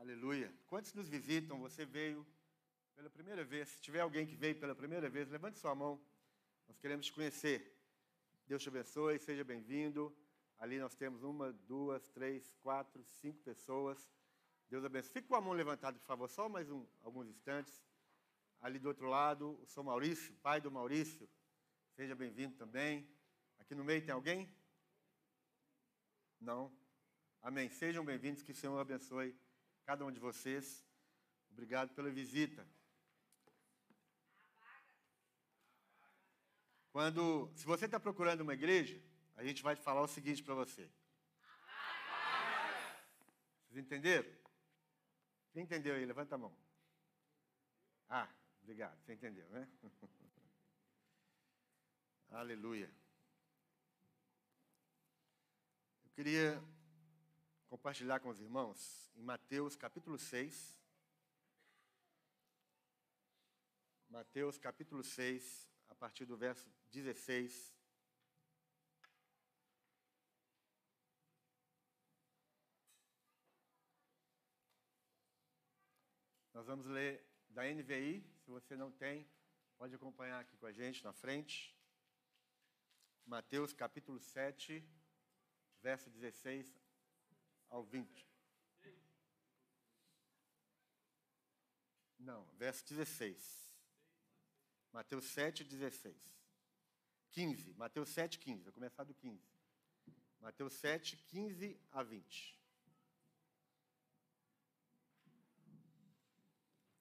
Aleluia. Quantos nos visitam? Você veio pela primeira vez. Se tiver alguém que veio pela primeira vez, levante sua mão. Nós queremos te conhecer. Deus te abençoe, seja bem-vindo. Ali nós temos uma, duas, três, quatro, cinco pessoas. Deus abençoe. Fique com a mão levantada, por favor, só mais um, alguns instantes. Ali do outro lado, o São Maurício, pai do Maurício. Seja bem-vindo também. Aqui no meio tem alguém? Não? Amém. Sejam bem-vindos, que o Senhor abençoe cada um de vocês. Obrigado pela visita. Quando, se você está procurando uma igreja, a gente vai falar o seguinte para você. Vocês entenderam? Quem entendeu aí? Levanta a mão. Ah, obrigado. Você entendeu, né? Aleluia. Eu queria compartilhar com os irmãos em Mateus capítulo 6. Mateus capítulo 6, a partir do verso 16. Nós vamos ler da NVI, se você não tem, pode acompanhar aqui com a gente na frente. Mateus capítulo 7, verso 16 ao 20. Não, verso 16. Mateus 7, 16. 15. Mateus 7, 15. Vou começar do 15. Mateus 7, 15 a 20.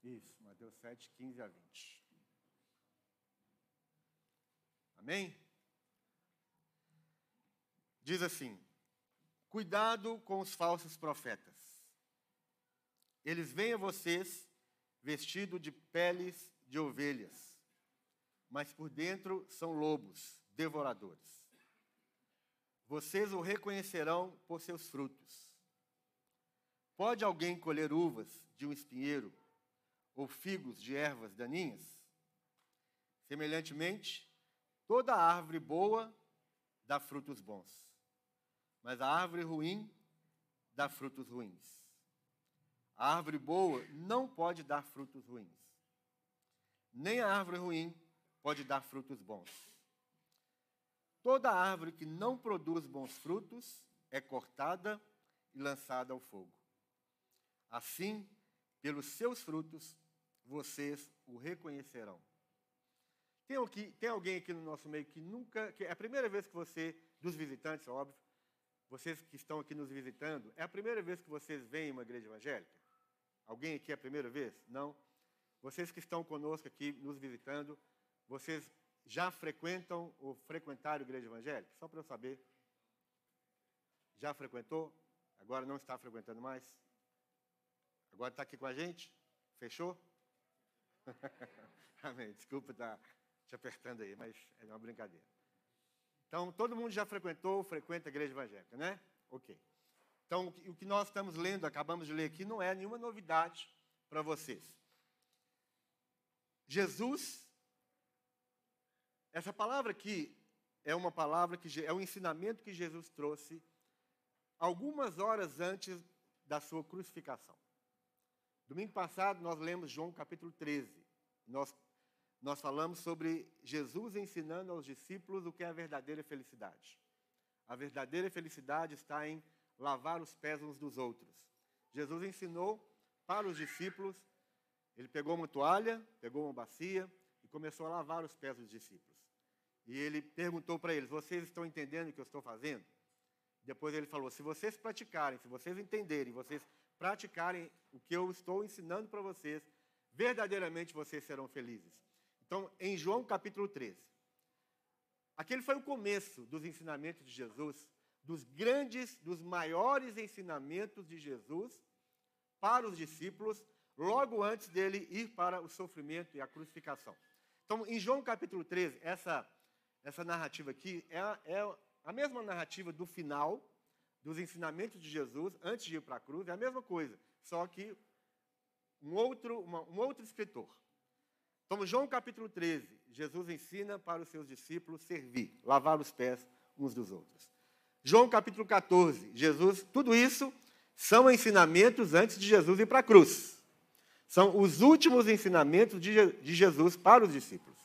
Isso, Mateus 7, 15 a 20. Amém? Diz assim: Cuidado com os falsos profetas. Eles vêm a vocês vestidos de peles de ovelhas, mas por dentro são lobos devoradores. Vocês o reconhecerão por seus frutos. Pode alguém colher uvas de um espinheiro ou figos de ervas daninhas? Semelhantemente, toda árvore boa dá frutos bons, mas a árvore ruim dá frutos ruins. A árvore boa não pode dar frutos ruins, nem a árvore ruim pode dar frutos bons. Toda árvore que não produz bons frutos é cortada e lançada ao fogo. Assim, pelos seus frutos, vocês o reconhecerão. Tem, aqui, tem alguém aqui no nosso meio que nunca, que é a primeira vez que você, dos visitantes, óbvio, vocês que estão aqui nos visitando, é a primeira vez que vocês vêm uma igreja evangélica? Alguém aqui é a primeira vez? Não? Vocês que estão conosco aqui nos visitando, vocês já frequentam ou frequentaram a igreja evangélica? Só para eu saber. Já frequentou? Agora não está frequentando mais? Agora está aqui com a gente? Fechou? Amém. Desculpa estar tá te apertando aí, mas é uma brincadeira. Então, todo mundo já frequentou, frequenta a igreja evangélica, né? Ok. Então, o que nós estamos lendo, acabamos de ler aqui, não é nenhuma novidade para vocês. Jesus, essa palavra aqui é uma palavra que é um ensinamento que Jesus trouxe algumas horas antes da sua crucificação. Domingo passado nós lemos João capítulo 13. Nós, nós falamos sobre Jesus ensinando aos discípulos o que é a verdadeira felicidade. A verdadeira felicidade está em lavar os pés uns dos outros. Jesus ensinou para os discípulos, ele pegou uma toalha, pegou uma bacia e começou a lavar os pés dos discípulos. E ele perguntou para eles: Vocês estão entendendo o que eu estou fazendo? Depois ele falou: Se vocês praticarem, se vocês entenderem, vocês praticarem o que eu estou ensinando para vocês, verdadeiramente vocês serão felizes. Então, em João capítulo 13, aquele foi o começo dos ensinamentos de Jesus, dos grandes, dos maiores ensinamentos de Jesus para os discípulos, logo antes dele ir para o sofrimento e a crucificação. Então, em João capítulo 13, essa, essa narrativa aqui é, é a mesma narrativa do final dos ensinamentos de Jesus antes de ir para a cruz é a mesma coisa, só que um outro, uma, um outro escritor. Então, João capítulo 13, Jesus ensina para os seus discípulos servir, lavar os pés uns dos outros. João capítulo 14, Jesus, tudo isso são ensinamentos antes de Jesus ir para a cruz. São os últimos ensinamentos de, de Jesus para os discípulos.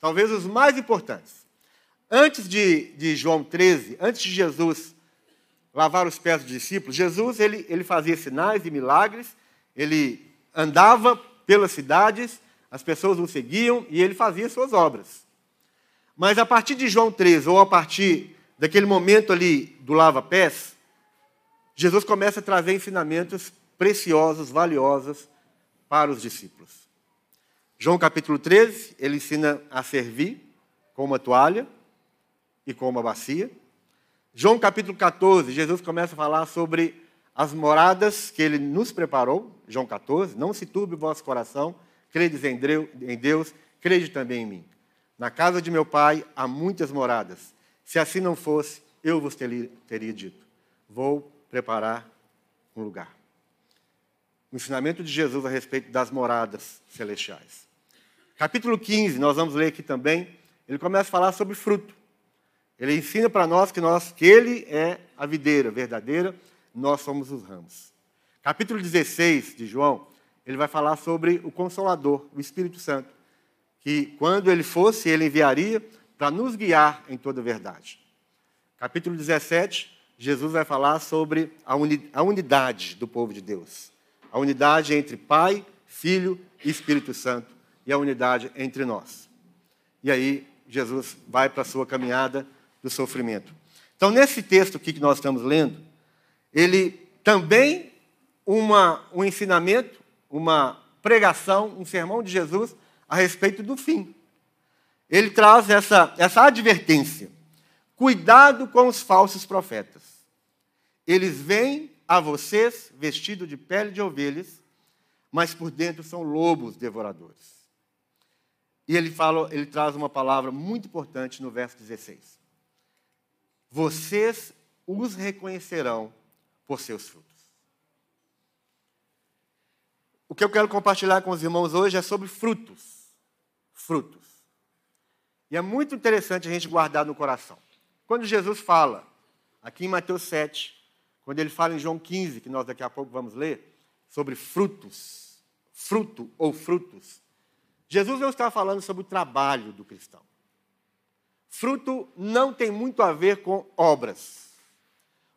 Talvez os mais importantes. Antes de, de João 13, antes de Jesus lavar os pés dos discípulos, Jesus ele, ele fazia sinais e milagres, ele andava pelas cidades, as pessoas o seguiam e ele fazia suas obras. Mas a partir de João 13, ou a partir daquele momento ali do lava-pés, Jesus começa a trazer ensinamentos preciosos, valiosos para os discípulos. João capítulo 13, ele ensina a servir com uma toalha e com uma bacia. João capítulo 14, Jesus começa a falar sobre as moradas que ele nos preparou. João 14, não se turbe o vosso coração, credes em Deus, crede também em mim. Na casa de meu pai há muitas moradas. Se assim não fosse, eu vos teria, dito: Vou preparar um lugar. O ensinamento de Jesus a respeito das moradas celestiais. Capítulo 15, nós vamos ler aqui também. Ele começa a falar sobre fruto. Ele ensina para nós que, nós que ele é a videira verdadeira, nós somos os ramos. Capítulo 16 de João, ele vai falar sobre o Consolador, o Espírito Santo, que quando ele fosse, ele enviaria para nos guiar em toda a verdade. Capítulo 17, Jesus vai falar sobre a, uni, a unidade do povo de Deus. A unidade entre Pai, Filho e Espírito Santo. E a unidade entre nós. E aí, Jesus vai para a sua caminhada do sofrimento. Então, nesse texto aqui que nós estamos lendo, ele também uma, um ensinamento, uma pregação, um sermão de Jesus a respeito do fim. Ele traz essa, essa advertência. Cuidado com os falsos profetas. Eles vêm a vocês vestidos de pele de ovelhas, mas por dentro são lobos devoradores. E ele fala, ele traz uma palavra muito importante no verso 16. Vocês os reconhecerão por seus frutos. O que eu quero compartilhar com os irmãos hoje é sobre frutos. Frutos. E é muito interessante a gente guardar no coração. Quando Jesus fala, aqui em Mateus 7, quando ele fala em João 15, que nós daqui a pouco vamos ler, sobre frutos, fruto ou frutos, Jesus não está falando sobre o trabalho do cristão. Fruto não tem muito a ver com obras.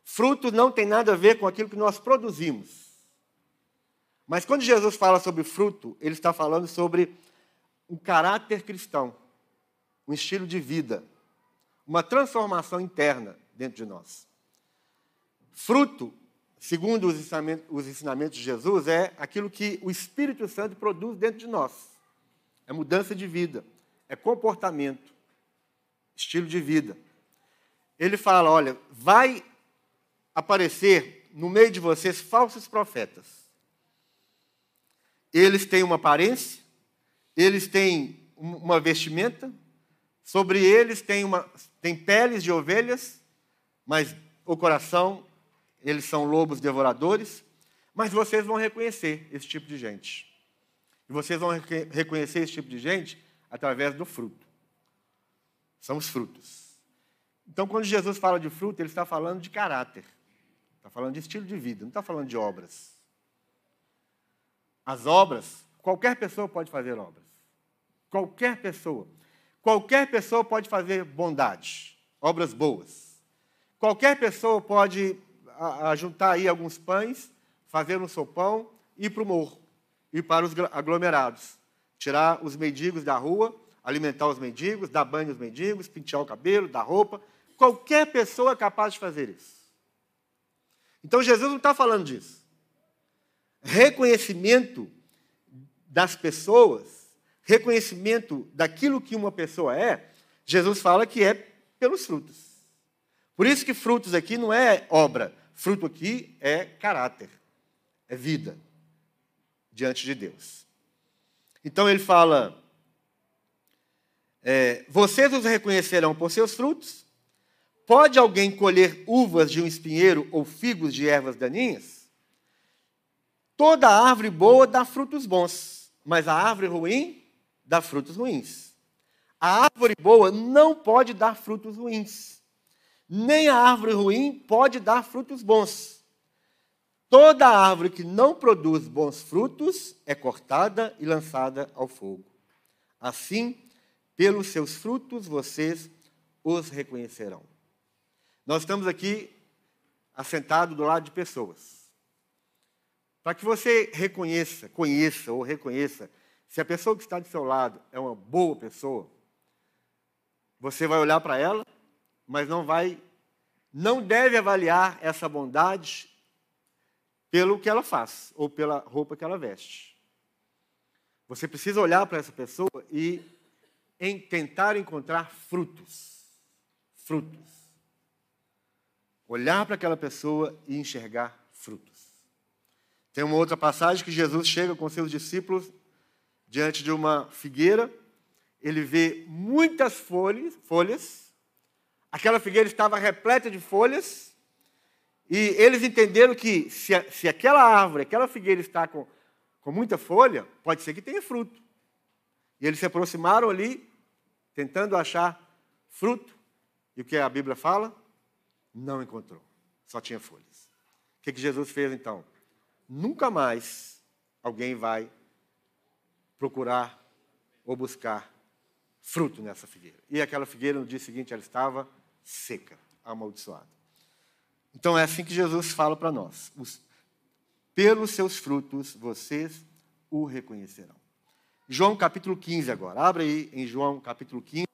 Fruto não tem nada a ver com aquilo que nós produzimos. Mas quando Jesus fala sobre fruto, ele está falando sobre um caráter cristão, um estilo de vida, uma transformação interna dentro de nós. Fruto, segundo os ensinamentos, os ensinamentos de Jesus, é aquilo que o Espírito Santo produz dentro de nós. É mudança de vida, é comportamento, estilo de vida. Ele fala: olha, vai aparecer no meio de vocês falsos profetas. Eles têm uma aparência, eles têm uma vestimenta, sobre eles tem, uma, tem peles de ovelhas, mas o coração, eles são lobos devoradores. Mas vocês vão reconhecer esse tipo de gente. E vocês vão reconhecer esse tipo de gente através do fruto. São os frutos. Então, quando Jesus fala de fruto, ele está falando de caráter. Está falando de estilo de vida, não está falando de obras. As obras, qualquer pessoa pode fazer obras. Qualquer pessoa. Qualquer pessoa pode fazer bondade, obras boas. Qualquer pessoa pode juntar aí alguns pães, fazer um sopão ir para o morro, ir para os aglomerados, tirar os mendigos da rua, alimentar os mendigos, dar banho aos mendigos, pentear o cabelo, dar roupa. Qualquer pessoa é capaz de fazer isso. Então Jesus não está falando disso. Reconhecimento das pessoas reconhecimento daquilo que uma pessoa é, Jesus fala que é pelos frutos. Por isso que frutos aqui não é obra, fruto aqui é caráter, é vida diante de Deus. Então ele fala: é, vocês os reconhecerão por seus frutos. Pode alguém colher uvas de um espinheiro ou figos de ervas daninhas? Toda árvore boa dá frutos bons, mas a árvore ruim dá frutos ruins. A árvore boa não pode dar frutos ruins. Nem a árvore ruim pode dar frutos bons. Toda árvore que não produz bons frutos é cortada e lançada ao fogo. Assim, pelos seus frutos vocês os reconhecerão. Nós estamos aqui assentados do lado de pessoas. Para que você reconheça, conheça ou reconheça se a pessoa que está do seu lado é uma boa pessoa, você vai olhar para ela, mas não vai, não deve avaliar essa bondade pelo que ela faz ou pela roupa que ela veste. Você precisa olhar para essa pessoa e em tentar encontrar frutos. Frutos. Olhar para aquela pessoa e enxergar frutos. Tem uma outra passagem que Jesus chega com seus discípulos diante de uma figueira, ele vê muitas folhas, folhas. Aquela figueira estava repleta de folhas, e eles entenderam que se, se aquela árvore, aquela figueira está com, com muita folha, pode ser que tenha fruto. E eles se aproximaram ali, tentando achar fruto, e o que a Bíblia fala? Não encontrou, só tinha folhas. O que, que Jesus fez então? Nunca mais alguém vai procurar ou buscar fruto nessa figueira. E aquela figueira, no dia seguinte, ela estava seca, amaldiçoada. Então é assim que Jesus fala para nós: os, pelos seus frutos vocês o reconhecerão. João capítulo 15 agora. Abra aí em João capítulo 15.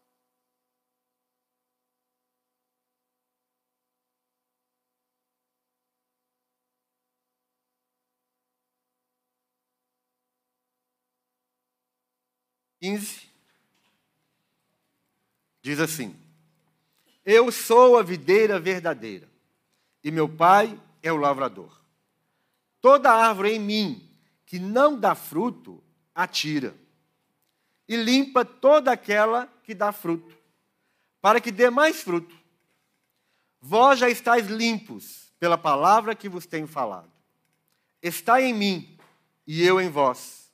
15, diz assim: Eu sou a videira verdadeira, e meu pai é o lavrador. Toda árvore em mim que não dá fruto, atira, e limpa toda aquela que dá fruto, para que dê mais fruto. Vós já estáis limpos pela palavra que vos tenho falado. Está em mim e eu em vós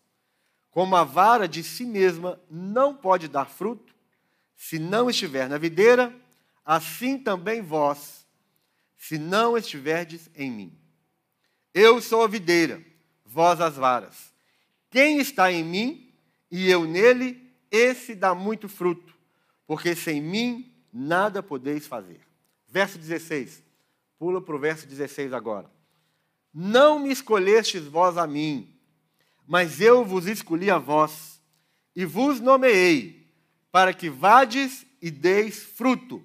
como a vara de si mesma não pode dar fruto, se não estiver na videira, assim também vós, se não estiverdes em mim. Eu sou a videira, vós as varas. Quem está em mim e eu nele, esse dá muito fruto, porque sem mim nada podeis fazer. Verso 16. Pula para o verso 16 agora. Não me escolhestes vós a mim, mas eu vos escolhi a vós e vos nomeei para que vades e deis fruto,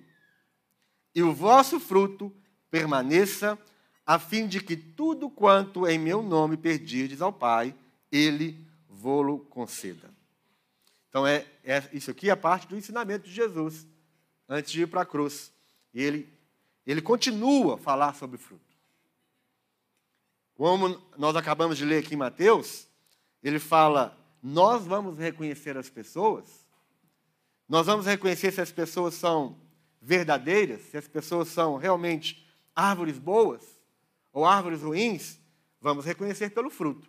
e o vosso fruto permaneça, a fim de que tudo quanto em meu nome perdirdes ao Pai, ele vô-lo conceda. Então, é, é, isso aqui é parte do ensinamento de Jesus, antes de ir para a cruz. Ele, ele continua a falar sobre fruto. Como nós acabamos de ler aqui em Mateus, ele fala: nós vamos reconhecer as pessoas, nós vamos reconhecer se as pessoas são verdadeiras, se as pessoas são realmente árvores boas ou árvores ruins, vamos reconhecer pelo fruto.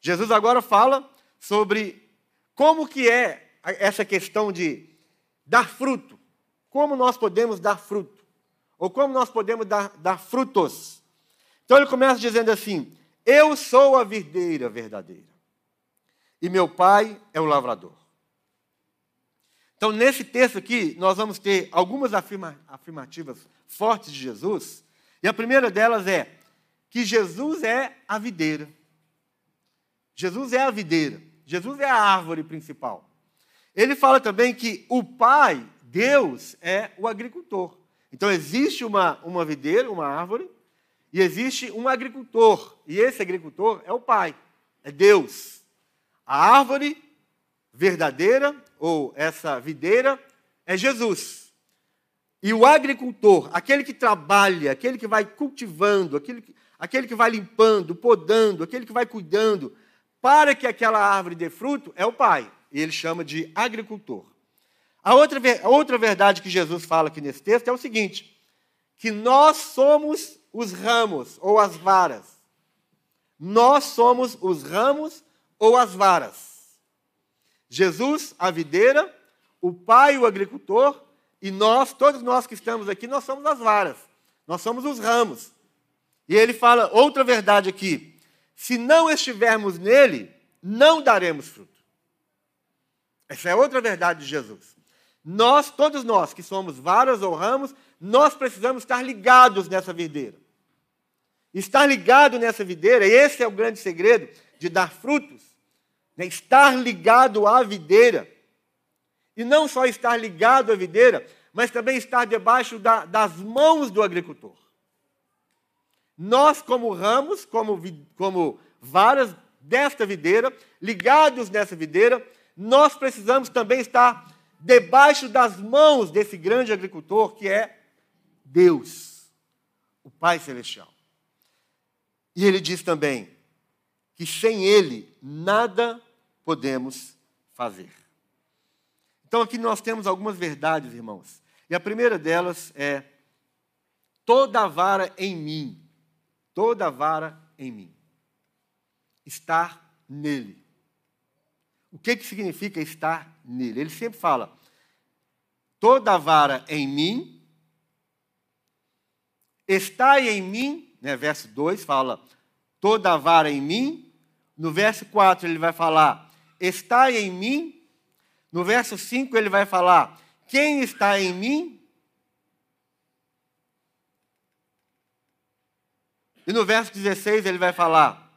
Jesus agora fala sobre como que é essa questão de dar fruto, como nós podemos dar fruto, ou como nós podemos dar, dar frutos. Então ele começa dizendo assim: Eu sou a videira verdadeira e meu pai é o lavrador. Então, nesse texto aqui, nós vamos ter algumas afirma afirmativas fortes de Jesus, e a primeira delas é que Jesus é a videira. Jesus é a videira. Jesus é a árvore principal. Ele fala também que o Pai, Deus, é o agricultor. Então, existe uma, uma videira, uma árvore, e existe um agricultor. E esse agricultor é o Pai, é Deus. A árvore verdadeira, ou essa videira, é Jesus. E o agricultor, aquele que trabalha, aquele que vai cultivando, aquele que, aquele que vai limpando, podando, aquele que vai cuidando, para que aquela árvore dê fruto, é o Pai. E ele chama de agricultor. A outra, a outra verdade que Jesus fala aqui nesse texto é o seguinte: que nós somos os ramos ou as varas. Nós somos os ramos ou as varas. Jesus, a videira, o pai, o agricultor, e nós, todos nós que estamos aqui, nós somos as varas. Nós somos os ramos. E ele fala outra verdade aqui: se não estivermos nele, não daremos fruto. Essa é outra verdade de Jesus. Nós, todos nós que somos varas ou ramos, nós precisamos estar ligados nessa videira. Estar ligado nessa videira, esse é o grande segredo de dar frutos. Né? Estar ligado à videira. E não só estar ligado à videira, mas também estar debaixo da, das mãos do agricultor. Nós, como ramos, como, como varas desta videira, ligados nessa videira, nós precisamos também estar debaixo das mãos desse grande agricultor que é Deus, o Pai Celestial. E ele diz também que sem Ele nada podemos fazer. Então aqui nós temos algumas verdades, irmãos. E a primeira delas é: toda vara em mim, toda vara em mim. Estar nele. O que, que significa estar nele? Ele sempre fala: toda vara em mim, está em mim, né, verso 2 fala: toda vara em mim. No verso 4 ele vai falar: está em mim. No verso 5 ele vai falar: quem está em mim? E no verso 16 ele vai falar: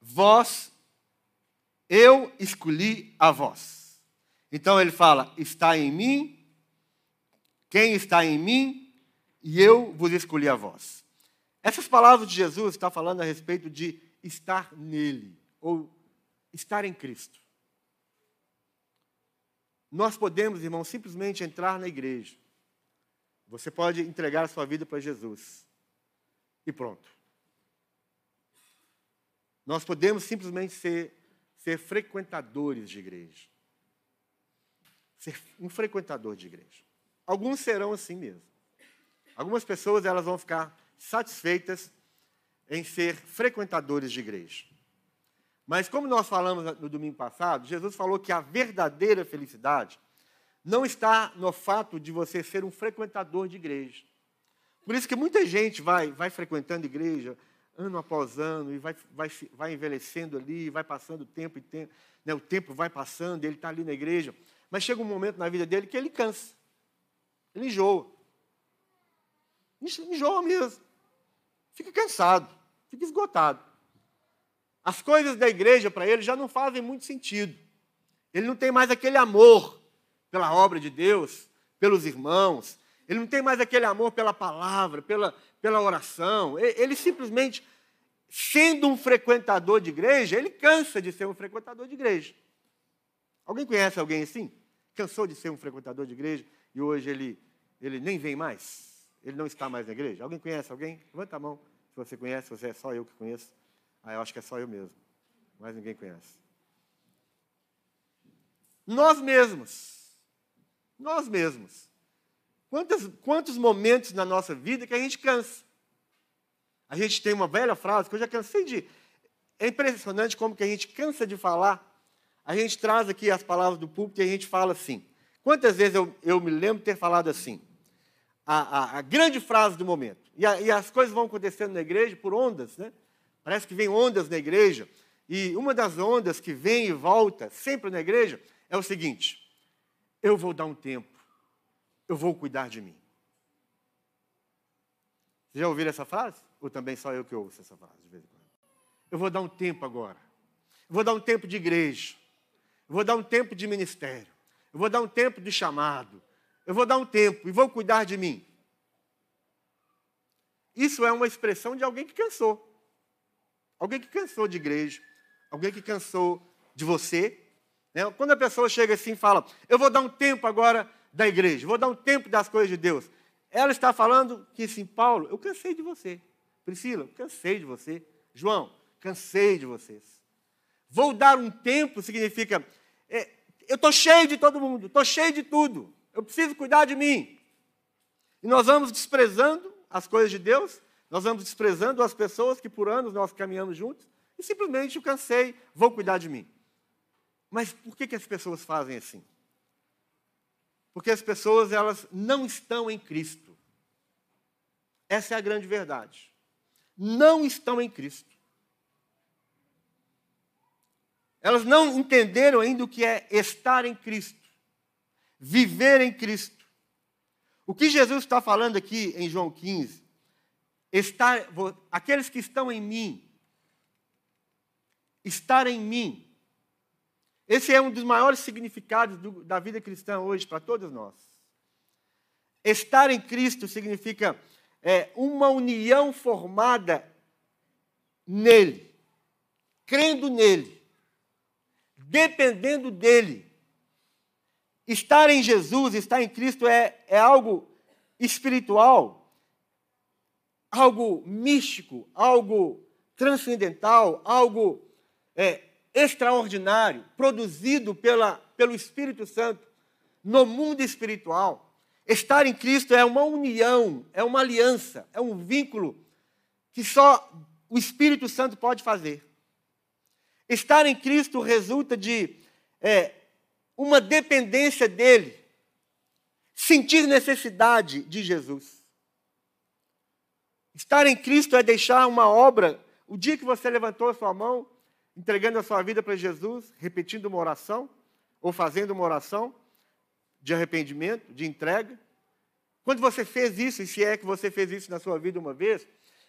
Vós, eu escolhi a vós. Então ele fala: Está em mim, quem está em mim, e eu vos escolhi a vós. Essas palavras de Jesus estão falando a respeito de estar nele, ou estar em Cristo. Nós podemos, irmão, simplesmente entrar na igreja. Você pode entregar a sua vida para Jesus. E pronto. Nós podemos simplesmente ser, ser frequentadores de igreja. Ser um frequentador de igreja. Alguns serão assim mesmo. Algumas pessoas elas vão ficar satisfeitas em ser frequentadores de igreja. Mas como nós falamos no domingo passado, Jesus falou que a verdadeira felicidade não está no fato de você ser um frequentador de igreja. Por isso que muita gente vai, vai frequentando igreja ano após ano e vai, vai, vai envelhecendo ali, vai passando tempo e tempo, né, o tempo vai passando, ele está ali na igreja, mas chega um momento na vida dele que ele cansa, ele enjoa. Enjoa mesmo. Fica cansado, fica esgotado. As coisas da igreja para ele já não fazem muito sentido. Ele não tem mais aquele amor pela obra de Deus, pelos irmãos. Ele não tem mais aquele amor pela palavra, pela, pela oração. Ele simplesmente, sendo um frequentador de igreja, ele cansa de ser um frequentador de igreja. Alguém conhece alguém assim? Cansou de ser um frequentador de igreja e hoje ele, ele nem vem mais? Ele não está mais na igreja? Alguém conhece alguém? Levanta a mão se você conhece, se você é só eu que conheço. Ah, eu acho que é só eu mesmo. Mas ninguém conhece. Nós mesmos. Nós mesmos. Quantos, quantos momentos na nossa vida que a gente cansa? A gente tem uma velha frase que eu já cansei de. É impressionante como que a gente cansa de falar. A gente traz aqui as palavras do público e a gente fala assim. Quantas vezes eu, eu me lembro de ter falado assim? A, a, a grande frase do momento. E, a, e as coisas vão acontecendo na igreja por ondas, né? Parece que vem ondas na igreja. E uma das ondas que vem e volta sempre na igreja é o seguinte: eu vou dar um tempo, eu vou cuidar de mim. Vocês já ouviram essa frase? Ou também só eu que ouço essa frase de vez em quando? Eu vou dar um tempo agora. Eu vou dar um tempo de igreja. Eu vou dar um tempo de ministério. Eu vou dar um tempo de chamado. Eu vou dar um tempo e vou cuidar de mim. Isso é uma expressão de alguém que cansou. Alguém que cansou de igreja, alguém que cansou de você. Né? Quando a pessoa chega assim e fala, eu vou dar um tempo agora da igreja, vou dar um tempo das coisas de Deus. Ela está falando que assim, Paulo, eu cansei de você. Priscila, cansei de você. João, cansei de vocês. Vou dar um tempo significa, é, eu estou cheio de todo mundo, estou cheio de tudo. Eu preciso cuidar de mim. E nós vamos desprezando as coisas de Deus nós vamos desprezando as pessoas que por anos nós caminhamos juntos e simplesmente eu cansei, vou cuidar de mim. Mas por que, que as pessoas fazem assim? Porque as pessoas elas não estão em Cristo. Essa é a grande verdade. não estão em Cristo. Elas não entenderam ainda o que é estar em Cristo, viver em Cristo. O que Jesus está falando aqui em João 15, estar, aqueles que estão em mim, estar em mim. Esse é um dos maiores significados do, da vida cristã hoje para todos nós. Estar em Cristo significa é, uma união formada nele, crendo nele, dependendo dele. Estar em Jesus, estar em Cristo é, é algo espiritual, algo místico, algo transcendental, algo é, extraordinário, produzido pela, pelo Espírito Santo no mundo espiritual. Estar em Cristo é uma união, é uma aliança, é um vínculo que só o Espírito Santo pode fazer. Estar em Cristo resulta de é, uma dependência dele, sentir necessidade de Jesus. Estar em Cristo é deixar uma obra. O dia que você levantou a sua mão, entregando a sua vida para Jesus, repetindo uma oração, ou fazendo uma oração de arrependimento, de entrega. Quando você fez isso, e se é que você fez isso na sua vida uma vez,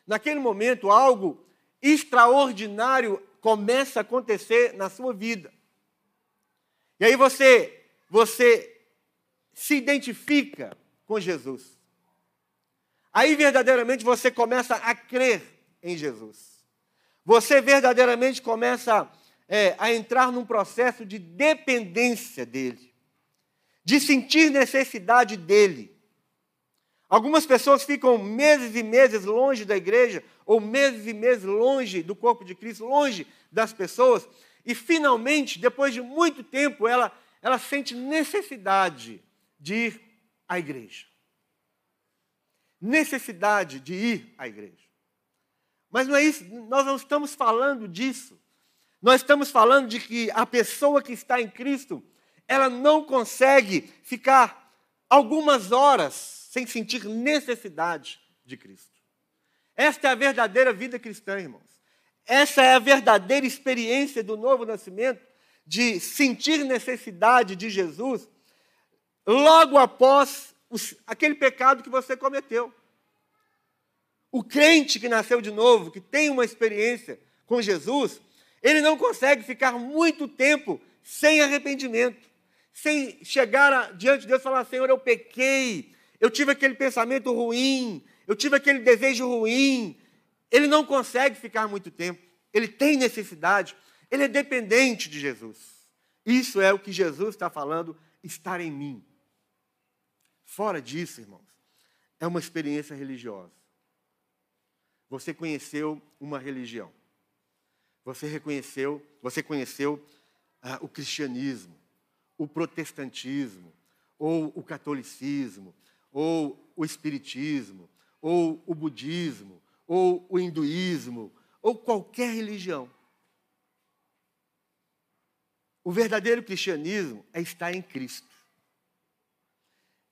naquele momento algo extraordinário começa a acontecer na sua vida. E aí você, você se identifica com Jesus. Aí verdadeiramente você começa a crer em Jesus. Você verdadeiramente começa é, a entrar num processo de dependência dele, de sentir necessidade dele. Algumas pessoas ficam meses e meses longe da igreja, ou meses e meses longe do corpo de Cristo, longe das pessoas, e finalmente, depois de muito tempo, ela, ela sente necessidade de ir à igreja. Necessidade de ir à igreja. Mas não é isso, nós não estamos falando disso. Nós estamos falando de que a pessoa que está em Cristo, ela não consegue ficar algumas horas sem sentir necessidade de Cristo. Esta é a verdadeira vida cristã, irmãos. Essa é a verdadeira experiência do novo nascimento, de sentir necessidade de Jesus logo após aquele pecado que você cometeu. O crente que nasceu de novo, que tem uma experiência com Jesus, ele não consegue ficar muito tempo sem arrependimento, sem chegar a, diante de Deus e falar: Senhor, eu pequei, eu tive aquele pensamento ruim, eu tive aquele desejo ruim. Ele não consegue ficar muito tempo. Ele tem necessidade. Ele é dependente de Jesus. Isso é o que Jesus está falando, estar em mim. Fora disso, irmãos, é uma experiência religiosa. Você conheceu uma religião. Você reconheceu, você conheceu ah, o cristianismo, o protestantismo, ou o catolicismo, ou o espiritismo, ou o budismo, ou o hinduísmo, ou qualquer religião. O verdadeiro cristianismo é estar em Cristo.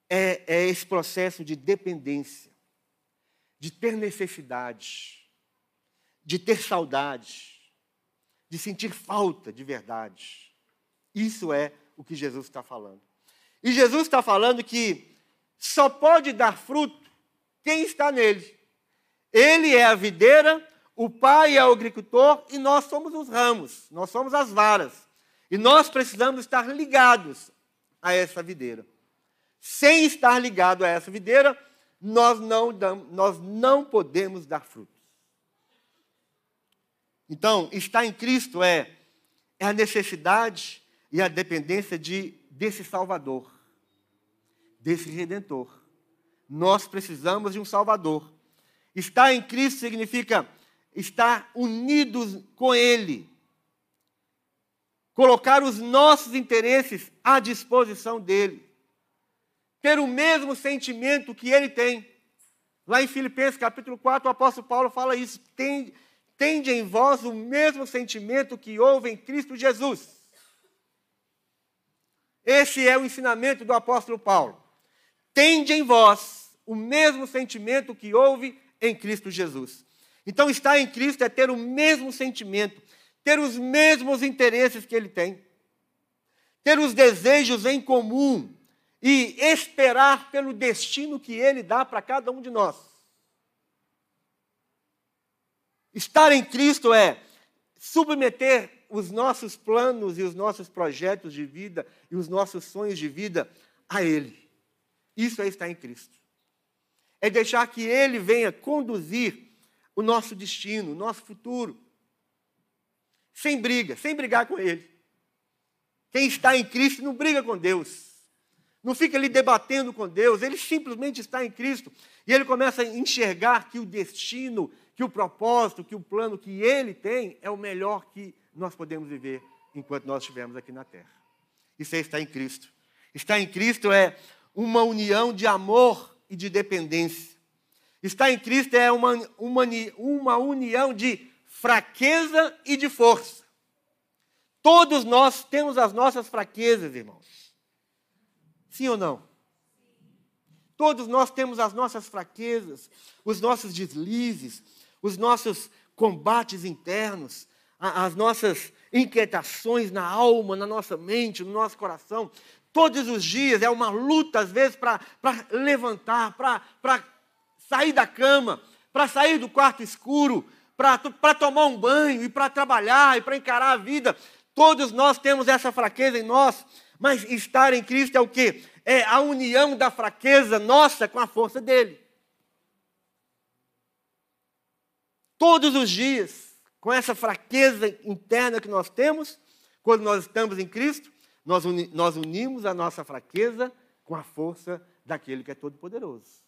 É, é esse processo de dependência, de ter necessidade, de ter saudade, de sentir falta de verdade. Isso é o que Jesus está falando. E Jesus está falando que só pode dar fruto quem está nele. Ele é a videira, o pai é o agricultor e nós somos os ramos, nós somos as varas. E nós precisamos estar ligados a essa videira. Sem estar ligado a essa videira, nós não, nós não podemos dar frutos. Então, estar em Cristo é, é a necessidade e a dependência de, desse Salvador desse redentor. Nós precisamos de um Salvador. Estar em Cristo significa estar unidos com Ele. Colocar os nossos interesses à disposição dele. Ter o mesmo sentimento que ele tem. Lá em Filipenses capítulo 4, o apóstolo Paulo fala isso. Tende, tende em vós o mesmo sentimento que houve em Cristo Jesus. Esse é o ensinamento do apóstolo Paulo tende em vós o mesmo sentimento que houve em Cristo Jesus. Então, estar em Cristo é ter o mesmo sentimento, ter os mesmos interesses que Ele tem, ter os desejos em comum e esperar pelo destino que Ele dá para cada um de nós. Estar em Cristo é submeter os nossos planos e os nossos projetos de vida e os nossos sonhos de vida a Ele. Isso é estar em Cristo. É deixar que Ele venha conduzir o nosso destino, o nosso futuro. Sem briga, sem brigar com Ele. Quem está em Cristo não briga com Deus. Não fica ali debatendo com Deus, ele simplesmente está em Cristo. E ele começa a enxergar que o destino, que o propósito, que o plano que ele tem é o melhor que nós podemos viver enquanto nós estivermos aqui na terra. Isso é estar em Cristo. Estar em Cristo é uma união de amor e de dependência. Estar em Cristo é uma, uma, uma união de fraqueza e de força. Todos nós temos as nossas fraquezas, irmãos. Sim ou não? Todos nós temos as nossas fraquezas, os nossos deslizes, os nossos combates internos, as nossas inquietações na alma, na nossa mente, no nosso coração. Todos os dias é uma luta, às vezes, para levantar, para sair da cama, para sair do quarto escuro, para tomar um banho e para trabalhar e para encarar a vida. Todos nós temos essa fraqueza em nós, mas estar em Cristo é o quê? É a união da fraqueza nossa com a força dele. Todos os dias com essa fraqueza interna que nós temos, quando nós estamos em Cristo, nós, uni nós unimos a nossa fraqueza com a força daquele que é todo-poderoso.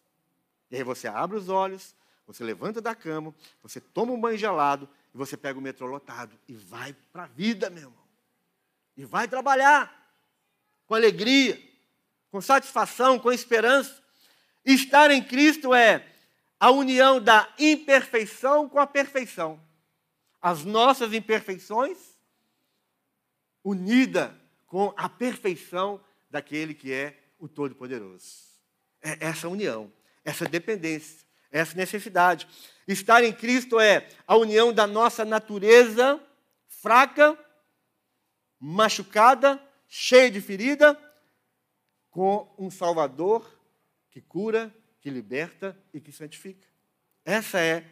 E aí você abre os olhos, você levanta da cama, você toma um banho gelado e você pega o metrô lotado e vai para a vida, meu irmão. E vai trabalhar com alegria, com satisfação, com esperança. Estar em Cristo é a união da imperfeição com a perfeição as nossas imperfeições, unida com a perfeição daquele que é o Todo-Poderoso. É essa união, essa dependência, essa necessidade. Estar em Cristo é a união da nossa natureza fraca, machucada, cheia de ferida, com um Salvador que cura, que liberta e que santifica. Essa é,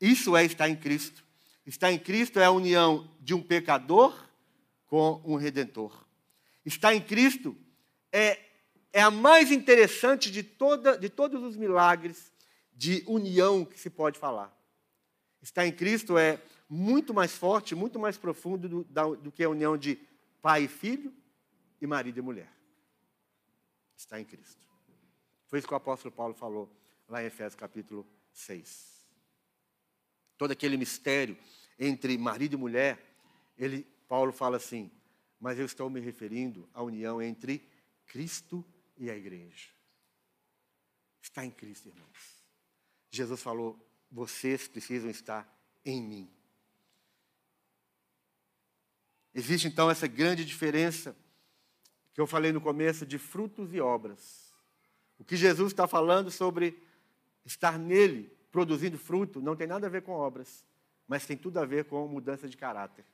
isso é estar em Cristo. Estar em Cristo é a união de um pecador com um redentor. Estar em Cristo é, é a mais interessante de, toda, de todos os milagres de união que se pode falar. Estar em Cristo é muito mais forte, muito mais profundo do, do que a união de pai e filho e marido e mulher. Está em Cristo. Foi isso que o apóstolo Paulo falou lá em Efésios capítulo 6. Todo aquele mistério entre marido e mulher, ele, Paulo fala assim, mas eu estou me referindo à união entre Cristo e a igreja. Está em Cristo, irmãos. Jesus falou: vocês precisam estar em mim. Existe então essa grande diferença que eu falei no começo de frutos e obras. O que Jesus está falando sobre estar nele, produzindo fruto, não tem nada a ver com obras mas tem tudo a ver com mudança de caráter,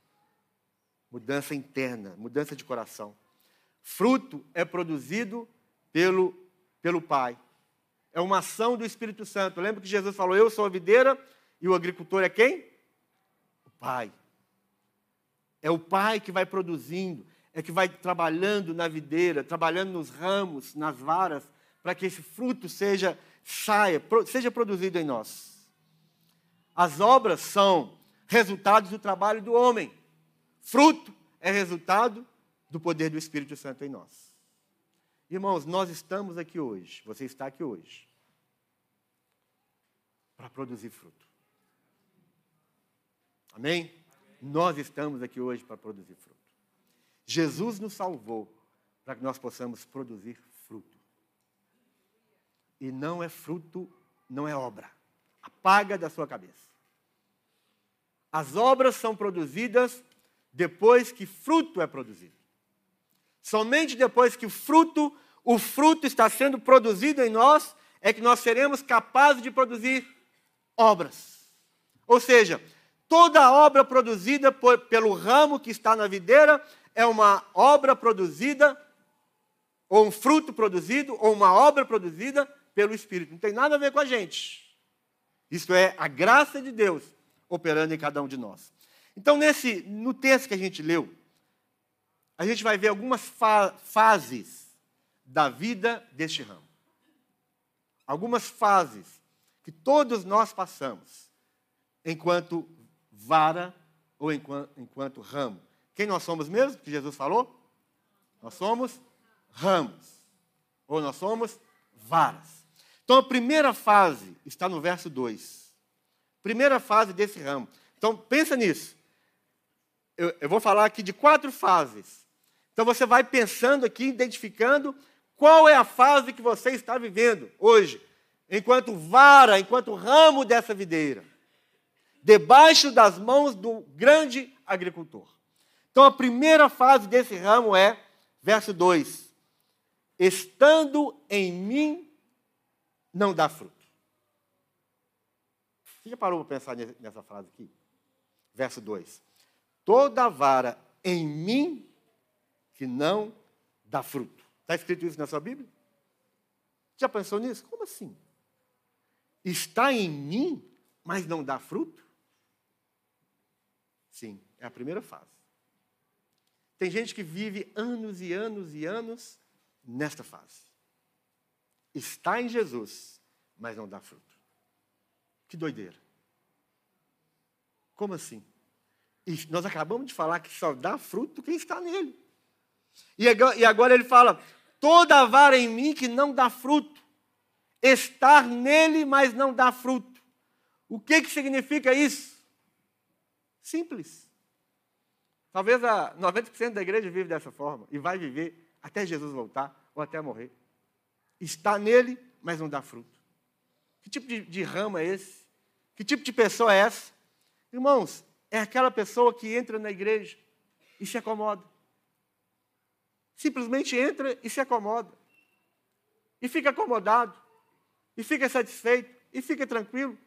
mudança interna, mudança de coração. Fruto é produzido pelo, pelo Pai. É uma ação do Espírito Santo. Lembra que Jesus falou: Eu sou a videira e o agricultor é quem? O Pai. É o Pai que vai produzindo, é que vai trabalhando na videira, trabalhando nos ramos, nas varas, para que esse fruto seja saia, seja produzido em nós. As obras são resultados do trabalho do homem. Fruto é resultado do poder do Espírito Santo em nós. Irmãos, nós estamos aqui hoje, você está aqui hoje, para produzir fruto. Amém? Nós estamos aqui hoje para produzir fruto. Jesus nos salvou para que nós possamos produzir fruto. E não é fruto, não é obra. Apaga da sua cabeça. As obras são produzidas depois que fruto é produzido. Somente depois que o fruto, o fruto está sendo produzido em nós, é que nós seremos capazes de produzir obras. Ou seja, toda obra produzida por, pelo ramo que está na videira é uma obra produzida, ou um fruto produzido, ou uma obra produzida pelo Espírito. Não tem nada a ver com a gente. Isso é a graça de Deus operando em cada um de nós. Então, nesse, no texto que a gente leu, a gente vai ver algumas fa fases da vida deste ramo. Algumas fases que todos nós passamos enquanto vara ou enquanto, enquanto ramo. Quem nós somos mesmo? Que Jesus falou? Nós somos ramos. Ou nós somos varas. Então a primeira fase está no verso 2. Primeira fase desse ramo. Então pensa nisso. Eu, eu vou falar aqui de quatro fases. Então você vai pensando aqui, identificando qual é a fase que você está vivendo hoje, enquanto vara, enquanto ramo dessa videira debaixo das mãos do grande agricultor. Então a primeira fase desse ramo é, verso 2: Estando em mim, não dá fruto. Você já parou para pensar nessa frase aqui? Verso 2: Toda vara em mim que não dá fruto. Está escrito isso na sua Bíblia? Já pensou nisso? Como assim? Está em mim, mas não dá fruto? Sim, é a primeira fase. Tem gente que vive anos e anos e anos nesta fase. Está em Jesus, mas não dá fruto. Que doideira. Como assim? E nós acabamos de falar que só dá fruto quem está nele. E agora ele fala: toda vara em mim que não dá fruto, estar nele, mas não dá fruto. O que, que significa isso? Simples. Talvez a 90% da igreja vive dessa forma e vai viver até Jesus voltar ou até morrer. Está nele, mas não dá fruto. Que tipo de, de é esse? Que tipo de pessoa é essa? Irmãos, é aquela pessoa que entra na igreja e se acomoda. Simplesmente entra e se acomoda. E fica acomodado. E fica satisfeito. E fica tranquilo.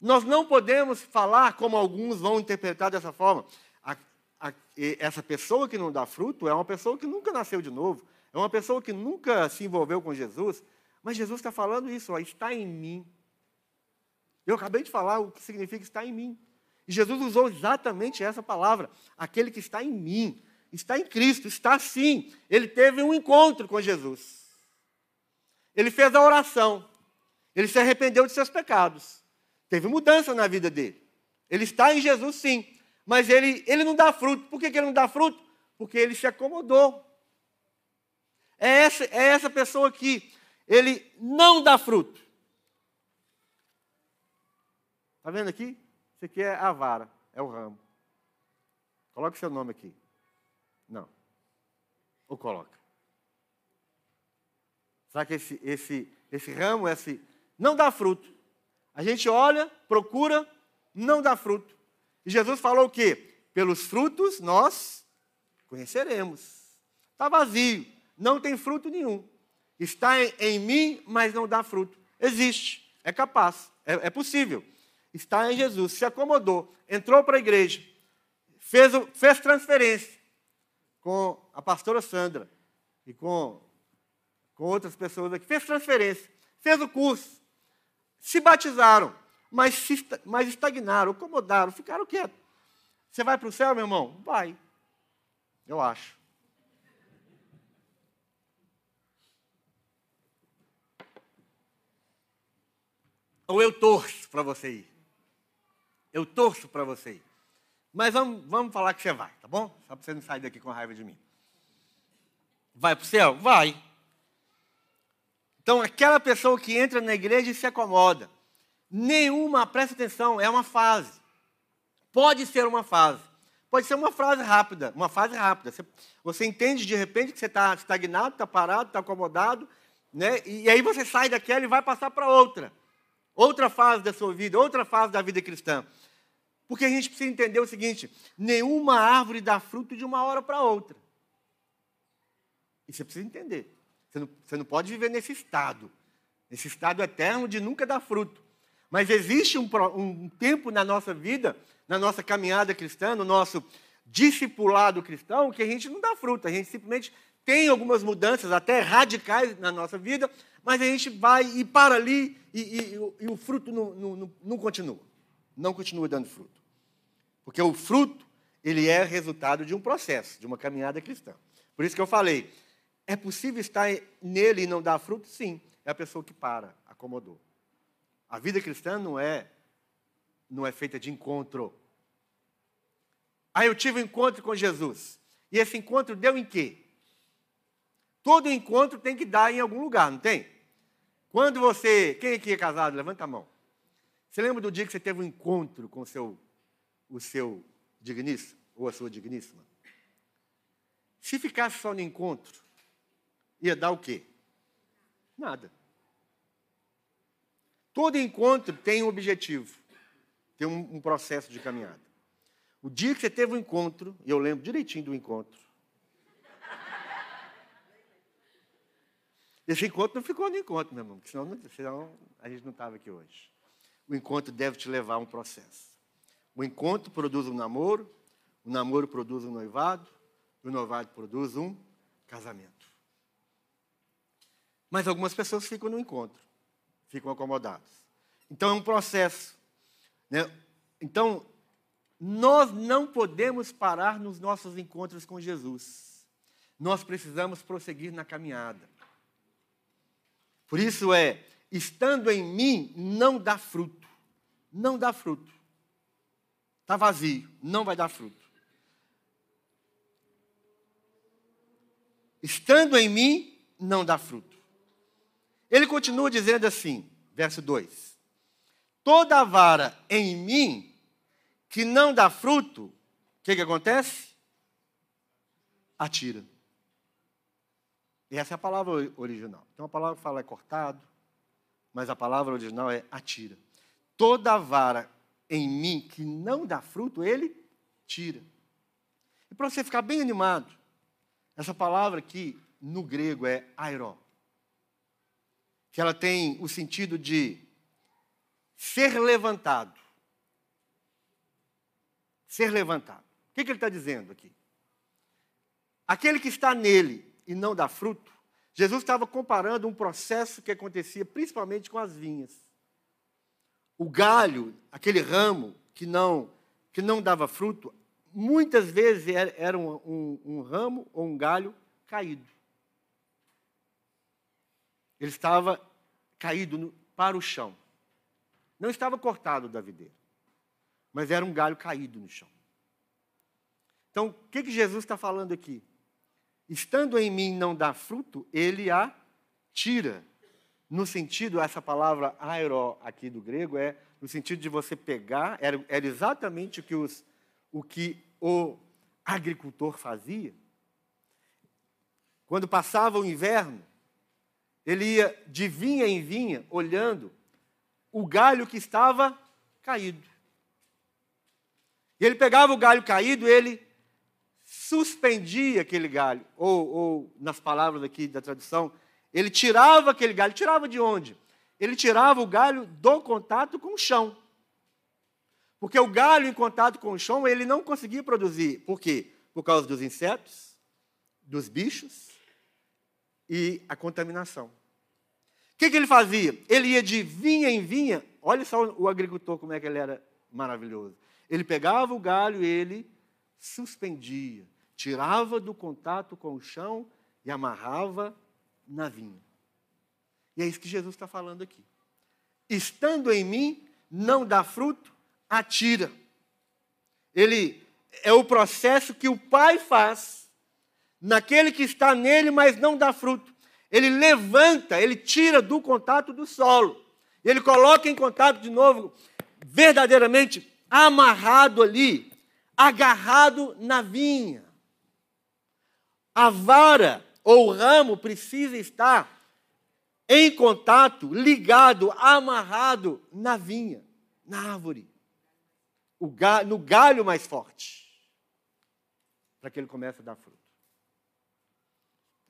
Nós não podemos falar como alguns vão interpretar dessa forma. A, a, essa pessoa que não dá fruto é uma pessoa que nunca nasceu de novo, é uma pessoa que nunca se envolveu com Jesus. Mas Jesus está falando isso, ó, está em mim. Eu acabei de falar o que significa estar em mim. E Jesus usou exatamente essa palavra, aquele que está em mim, está em Cristo, está sim. Ele teve um encontro com Jesus. Ele fez a oração. Ele se arrependeu de seus pecados. Teve mudança na vida dele. Ele está em Jesus, sim. Mas ele, ele não dá fruto. Por que, que ele não dá fruto? Porque ele se acomodou. É essa, é essa pessoa que ele não dá fruto. Está vendo aqui? Isso aqui é a vara, é o ramo. Coloque seu nome aqui. Não. Ou coloca. Sabe que esse, esse, esse ramo, esse, não dá fruto. A gente olha, procura, não dá fruto. E Jesus falou o quê? Pelos frutos nós conheceremos. Está vazio, não tem fruto nenhum. Está em, em, mim, mas não dá fruto. Existe, é capaz, é, é possível. Está em Jesus, se acomodou, entrou para a igreja, fez, fez transferência com a pastora Sandra e com, com outras pessoas aqui, fez transferência, fez o curso, se batizaram, mas, se, mas estagnaram, acomodaram, ficaram quietos. Você vai para o céu, meu irmão? Vai. Eu acho. Ou eu torço para você ir. Eu torço para você ir. Mas vamos, vamos falar que você vai, tá bom? Só para você não sair daqui com raiva de mim. Vai para o céu? Vai. Então, aquela pessoa que entra na igreja e se acomoda, nenhuma, presta atenção, é uma fase. Pode ser uma fase. Pode ser uma frase rápida, uma fase rápida. Você, você entende de repente que você está estagnado, está parado, está acomodado, né? e aí você sai daquela e vai passar para outra. Outra fase da sua vida, outra fase da vida cristã. Porque a gente precisa entender o seguinte: nenhuma árvore dá fruto de uma hora para outra. E você precisa entender. Você não, você não pode viver nesse estado, nesse estado eterno de nunca dar fruto. Mas existe um, um tempo na nossa vida, na nossa caminhada cristã, no nosso discipulado cristão, que a gente não dá fruto, a gente simplesmente tem algumas mudanças, até radicais na nossa vida, mas a gente vai e para ali e, e, e o fruto não, não, não continua. Não continua dando fruto. Porque o fruto, ele é resultado de um processo, de uma caminhada cristã. Por isso que eu falei, é possível estar nele e não dar fruto? Sim. É a pessoa que para, acomodou. A vida cristã não é não é feita de encontro. Aí eu tive um encontro com Jesus. E esse encontro deu em quê? Todo encontro tem que dar em algum lugar, não tem? Quando você. Quem aqui é casado? Levanta a mão. Você lembra do dia que você teve um encontro com o seu, o seu digníssimo ou a sua digníssima? Se ficasse só no encontro, ia dar o quê? Nada. Todo encontro tem um objetivo, tem um, um processo de caminhada. O dia que você teve um encontro, e eu lembro direitinho do encontro, esse encontro não ficou no encontro, meu irmão, senão, senão a gente não estava aqui hoje. O encontro deve te levar a um processo. O encontro produz um namoro, o namoro produz um noivado, o noivado produz um casamento. Mas algumas pessoas ficam no encontro, ficam acomodadas. Então é um processo. Né? Então, nós não podemos parar nos nossos encontros com Jesus. Nós precisamos prosseguir na caminhada. Por isso é, estando em mim, não dá fruto. Não dá fruto. Está vazio, não vai dar fruto. Estando em mim, não dá fruto. Ele continua dizendo assim, verso 2: Toda vara em mim que não dá fruto, o que, que acontece? Atira. E essa é a palavra original. Então a palavra que fala é cortado, mas a palavra original é atira. Toda vara em mim que não dá fruto, ele tira. E para você ficar bem animado, essa palavra aqui no grego é airó, que ela tem o sentido de ser levantado. Ser levantado. O que, que ele está dizendo aqui? Aquele que está nele e não dá fruto, Jesus estava comparando um processo que acontecia principalmente com as vinhas. O galho, aquele ramo que não, que não dava fruto, muitas vezes era um, um, um ramo ou um galho caído. Ele estava caído no, para o chão. Não estava cortado da videira, mas era um galho caído no chão. Então, o que, que Jesus está falando aqui? estando em mim não dá fruto, ele a tira. No sentido, essa palavra aero aqui do grego é no sentido de você pegar, era, era exatamente o que, os, o que o agricultor fazia. Quando passava o inverno, ele ia de vinha em vinha, olhando o galho que estava caído. E ele pegava o galho caído, ele suspendia aquele galho, ou, ou nas palavras aqui da tradução, ele tirava aquele galho. Tirava de onde? Ele tirava o galho do contato com o chão. Porque o galho em contato com o chão, ele não conseguia produzir. Por quê? Por causa dos insetos, dos bichos e a contaminação. O que, que ele fazia? Ele ia de vinha em vinha. Olha só o agricultor como é que ele era maravilhoso. Ele pegava o galho, ele suspendia, tirava do contato com o chão e amarrava na vinha. E é isso que Jesus está falando aqui. Estando em mim, não dá fruto, atira. Ele é o processo que o Pai faz naquele que está nele, mas não dá fruto. Ele levanta, ele tira do contato do solo. Ele coloca em contato de novo, verdadeiramente amarrado ali, agarrado na vinha. A vara ou ramo precisa estar em contato, ligado, amarrado na vinha, na árvore, no galho mais forte, para que ele comece a dar fruto.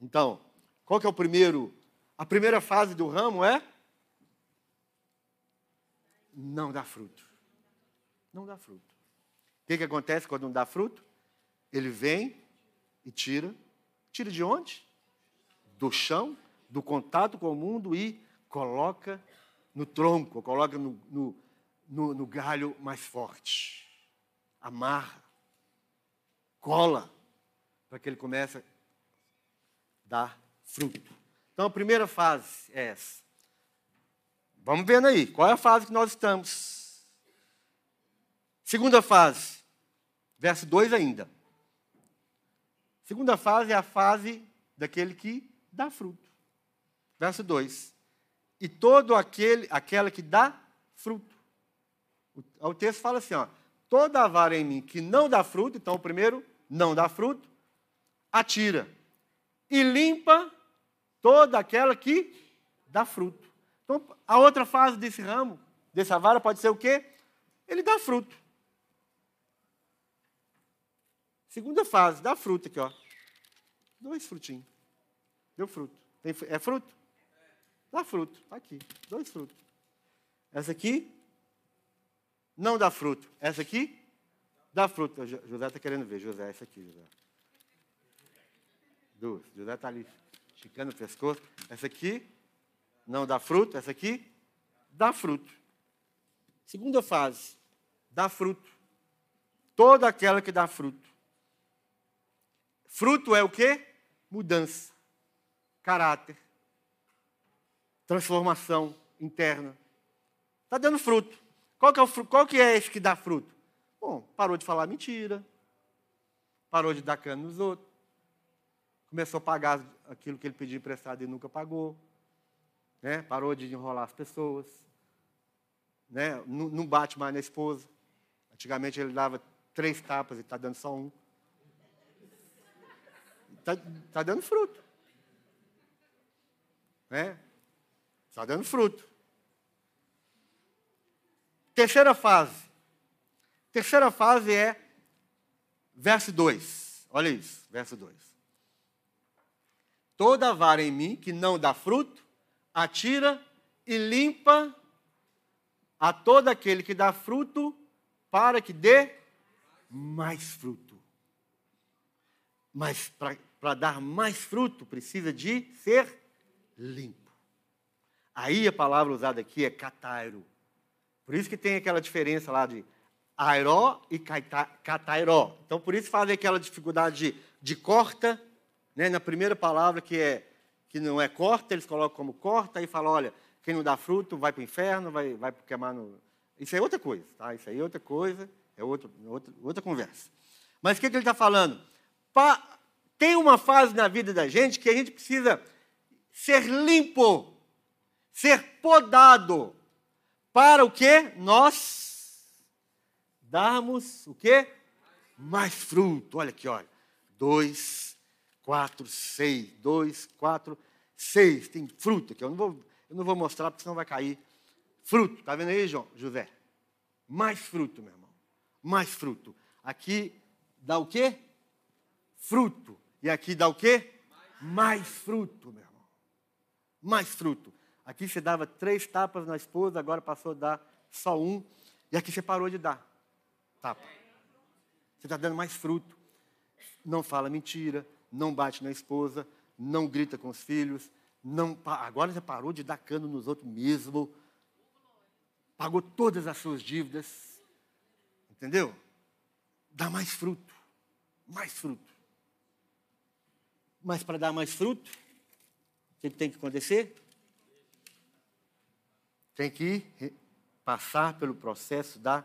Então, qual que é o primeiro? A primeira fase do ramo é não dá fruto. Não dá fruto. O que, que acontece quando não dá fruto? Ele vem e tira. Tira de onde? Do chão, do contato com o mundo e coloca no tronco, coloca no, no, no, no galho mais forte. Amarra. Cola. Para que ele comece dar fruto. Então a primeira fase é essa. Vamos vendo aí, qual é a fase que nós estamos? Segunda fase, verso 2 ainda. Segunda fase é a fase daquele que dá fruto. Verso 2. E todo aquele, aquela que dá fruto. O, o texto fala assim, ó, toda vara em mim que não dá fruto, então o primeiro não dá fruto, atira e limpa toda aquela que dá fruto. Então, a outra fase desse ramo, dessa vara, pode ser o quê? Ele dá fruto. Segunda fase, dá fruto aqui, ó. Dois frutinhos. Deu fruto. Tem, é fruto? Dá fruto. Está aqui. Dois frutos. Essa aqui não dá fruto. Essa aqui dá fruto. José está querendo ver. José, essa aqui, José. Duas. José está ali, esticando o pescoço. Essa aqui não dá fruto. Essa aqui dá fruto. Segunda fase, dá fruto. Toda aquela que dá fruto. Fruto é o quê? Mudança, caráter, transformação interna. Está dando fruto. Qual que, é o, qual que é esse que dá fruto? Bom, parou de falar mentira, parou de dar cano nos outros, começou a pagar aquilo que ele pediu emprestado e nunca pagou, né? parou de enrolar as pessoas, né? não, bate mais na esposa. Antigamente ele dava três tapas e está dando só um. Está tá dando fruto. Né? Está dando fruto. Terceira fase. Terceira fase é verso 2. Olha isso, verso 2. Toda vara em mim que não dá fruto, atira e limpa a todo aquele que dá fruto, para que dê mais fruto. Mas para dar mais fruto, precisa de ser limpo. Aí a palavra usada aqui é catairo. Por isso que tem aquela diferença lá de airó e catairó. Então, por isso fazem aquela dificuldade de, de corta, né? na primeira palavra que, é, que não é corta, eles colocam como corta e falam, olha, quem não dá fruto vai para o inferno, vai, vai queimar no... Isso é outra coisa, tá? Isso aí é outra coisa, é outro, outra, outra conversa. Mas o que, que ele está falando? Pa... Tem uma fase na vida da gente que a gente precisa ser limpo ser podado para o que? Nós darmos o que? Mais fruto. Olha aqui, olha. Dois, quatro, seis. Dois, quatro, seis. Tem fruto aqui. Eu não vou, eu não vou mostrar porque senão vai cair. Fruto. Está vendo aí, João? José? Mais fruto, meu irmão. Mais fruto. Aqui dá o quê? Fruto. E aqui dá o quê? Mais fruto, meu irmão. Mais fruto. Aqui você dava três tapas na esposa, agora passou a dar só um. E aqui você parou de dar tapa. Você está dando mais fruto. Não fala mentira, não bate na esposa, não grita com os filhos, não, agora você parou de dar cano nos outros mesmo. Pagou todas as suas dívidas. Entendeu? Dá mais fruto. Mais fruto. Mas para dar mais fruto, o que tem que acontecer? tem que passar pelo processo da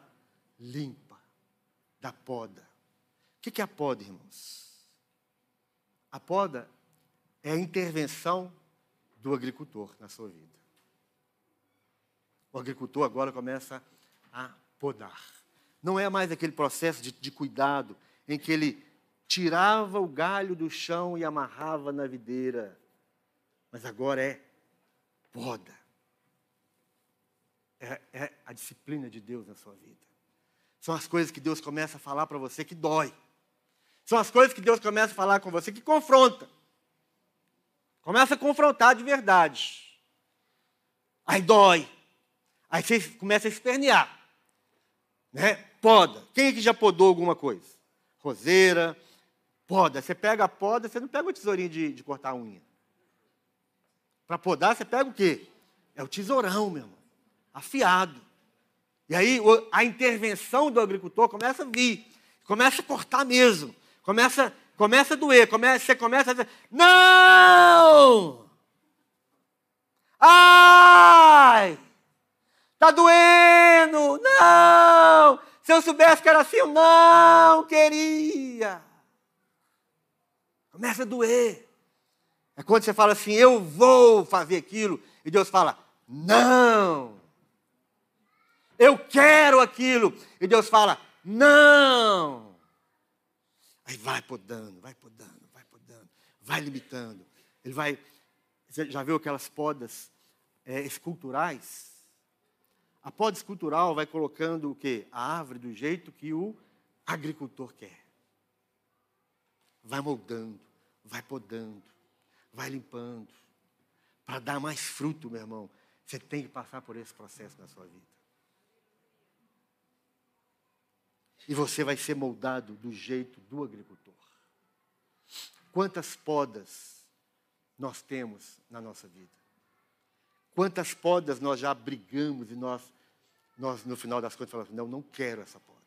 limpa, da poda. O que é a poda, irmãos? A poda é a intervenção do agricultor na sua vida. O agricultor agora começa a podar. Não é mais aquele processo de, de cuidado em que ele tirava o galho do chão e amarrava na videira. Mas agora é poda é, é a disciplina de Deus na sua vida. São as coisas que Deus começa a falar para você que dói. São as coisas que Deus começa a falar com você que confronta. Começa a confrontar de verdade. Aí dói. Aí você começa a espernear. Né? Poda. Quem aqui já podou alguma coisa? Roseira, poda. Você pega a poda, você não pega o tesourinho de, de cortar a unha. Para podar, você pega o quê? É o tesourão, meu irmão. Afiado. E aí a intervenção do agricultor começa a vir. Começa a cortar mesmo. Começa, começa a doer. Começa, você começa a dizer, não! Ai! Tá doendo! Não! Se eu soubesse que era assim, eu não queria. Começa a doer. É quando você fala assim, eu vou fazer aquilo, e Deus fala, não. Eu quero aquilo, e Deus fala, não. Vai podando, vai podando, vai podando, vai limitando. Ele vai. Você já viu aquelas podas é, esculturais? A poda escultural vai colocando o quê? A árvore do jeito que o agricultor quer. Vai moldando, vai podando, vai limpando. Para dar mais fruto, meu irmão, você tem que passar por esse processo na sua vida. E você vai ser moldado do jeito do agricultor. Quantas podas nós temos na nossa vida? Quantas podas nós já brigamos e nós, nós no final das contas, falamos: não, não quero essa poda.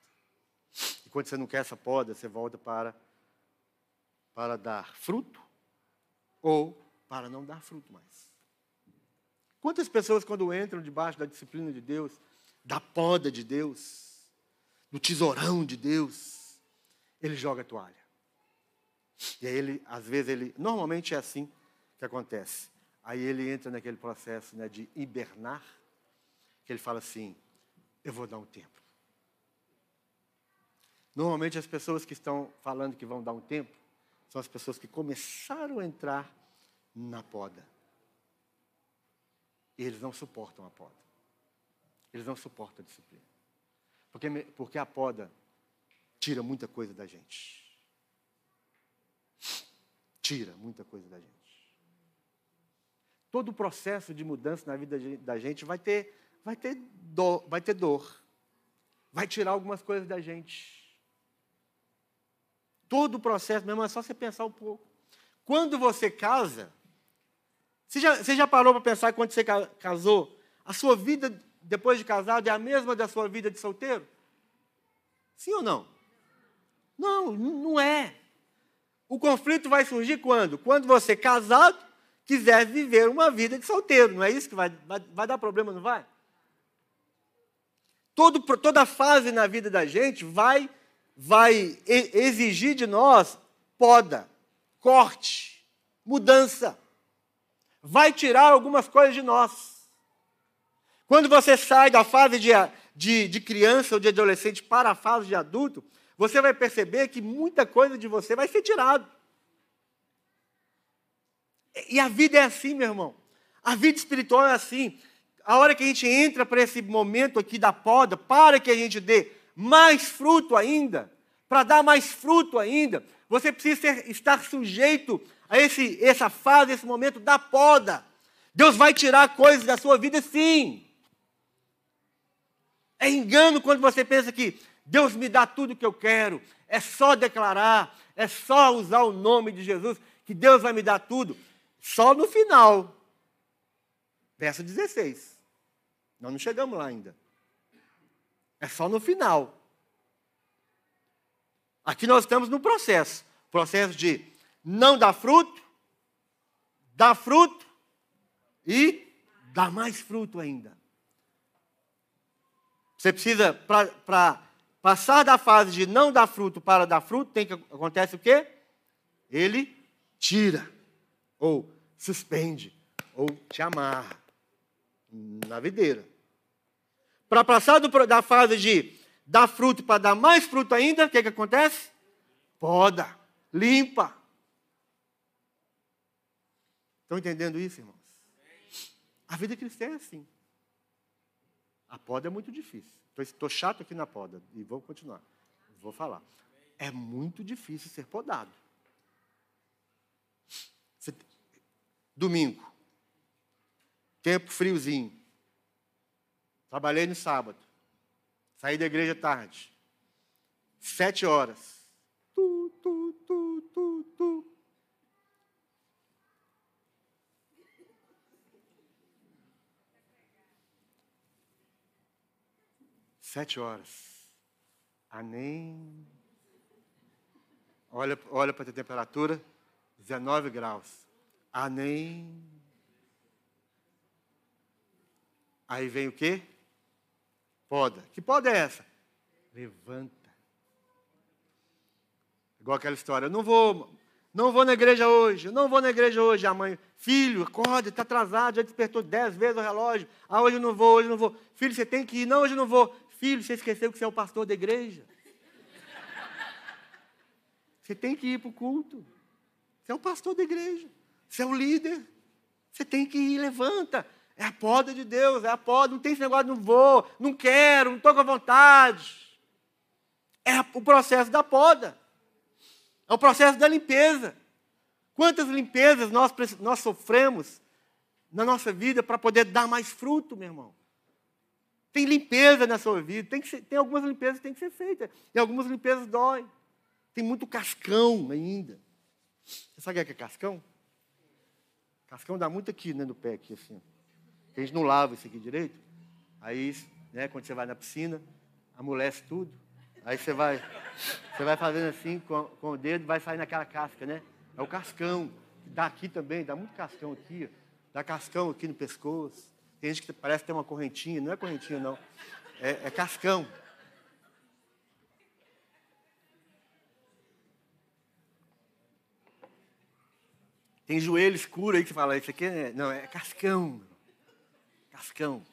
E quando você não quer essa poda, você volta para, para dar fruto ou para não dar fruto mais. Quantas pessoas, quando entram debaixo da disciplina de Deus, da poda de Deus, no tesourão de Deus, ele joga a toalha. E aí ele, às vezes, ele. Normalmente é assim que acontece. Aí ele entra naquele processo né, de hibernar, que ele fala assim: eu vou dar um tempo. Normalmente as pessoas que estão falando que vão dar um tempo são as pessoas que começaram a entrar na poda. E eles não suportam a poda. Eles não suportam a disciplina. Porque, porque a poda tira muita coisa da gente. Tira muita coisa da gente. Todo o processo de mudança na vida da gente vai ter, vai ter, dor, vai ter dor. Vai tirar algumas coisas da gente. Todo o processo, mesmo é só você pensar um pouco. Quando você casa, você já, você já parou para pensar quando você casou? A sua vida depois de casado é a mesma da sua vida de solteiro? Sim ou não? Não, não é. O conflito vai surgir quando? Quando você, casado, quiser viver uma vida de solteiro. Não é isso que vai, vai, vai dar problema, não vai? Todo, toda fase na vida da gente vai, vai exigir de nós poda, corte, mudança. Vai tirar algumas coisas de nós. Quando você sai da fase de, de, de criança ou de adolescente para a fase de adulto, você vai perceber que muita coisa de você vai ser tirado. E a vida é assim, meu irmão. A vida espiritual é assim. A hora que a gente entra para esse momento aqui da poda, para que a gente dê mais fruto ainda, para dar mais fruto ainda, você precisa ser, estar sujeito a esse, essa fase, esse momento da poda. Deus vai tirar coisas da sua vida, sim. É engano quando você pensa que Deus me dá tudo o que eu quero. É só declarar, é só usar o nome de Jesus, que Deus vai me dar tudo. Só no final. Verso 16. Nós não chegamos lá ainda. É só no final. Aqui nós estamos no processo processo de não dar fruto, dar fruto e dar mais fruto ainda. Você precisa, para passar da fase de não dar fruto para dar fruto, tem que acontece o quê? Ele tira, ou suspende, ou te amarra na videira. Para passar do, da fase de dar fruto para dar mais fruto ainda, o que, que acontece? Poda, limpa. Estão entendendo isso, irmãos? A vida cristã é assim. A poda é muito difícil. Estou chato aqui na poda e vou continuar. Vou falar. É muito difícil ser podado. Domingo. Tempo friozinho. Trabalhei no sábado. Saí da igreja tarde. Sete horas. Tu, tu, tu, tu, tu. Sete horas. Nem. Olha, olha para a temperatura, 19 graus. Nem. Aí vem o quê? Poda. Que poda é essa? Levanta. Igual aquela história. Eu não vou, não vou na igreja hoje. Eu não vou na igreja hoje. A mãe, filho, acorda, está atrasado, já despertou dez vezes o relógio. Ah, hoje eu não vou, hoje eu não vou. Filho, você tem que ir. Não, hoje eu não vou. Filho, você esqueceu que você é o pastor da igreja. Você tem que ir para o culto. Você é o pastor da igreja. Você é o líder. Você tem que ir, levanta. É a poda de Deus, é a poda. Não tem esse negócio, não vou, não quero, não estou com vontade. É o processo da poda. É o processo da limpeza. Quantas limpezas nós, nós sofremos na nossa vida para poder dar mais fruto, meu irmão? Tem limpeza na sua vida, tem, ser, tem algumas limpezas que têm que ser feitas, e algumas limpezas doem. Tem muito cascão ainda. Você sabe o que é cascão? Cascão dá muito aqui né, no pé, aqui assim. A gente não lava isso aqui direito. Aí, né, quando você vai na piscina, amolece tudo. Aí você vai, você vai fazendo assim com, com o dedo, vai sair naquela casca, né? É o cascão. Dá aqui também, dá muito cascão aqui. Dá cascão aqui no pescoço. Tem gente que parece ter uma correntinha, não é correntinha não. É, é cascão. Tem joelho escuro aí que fala, isso aqui é. Não, é cascão. Cascão.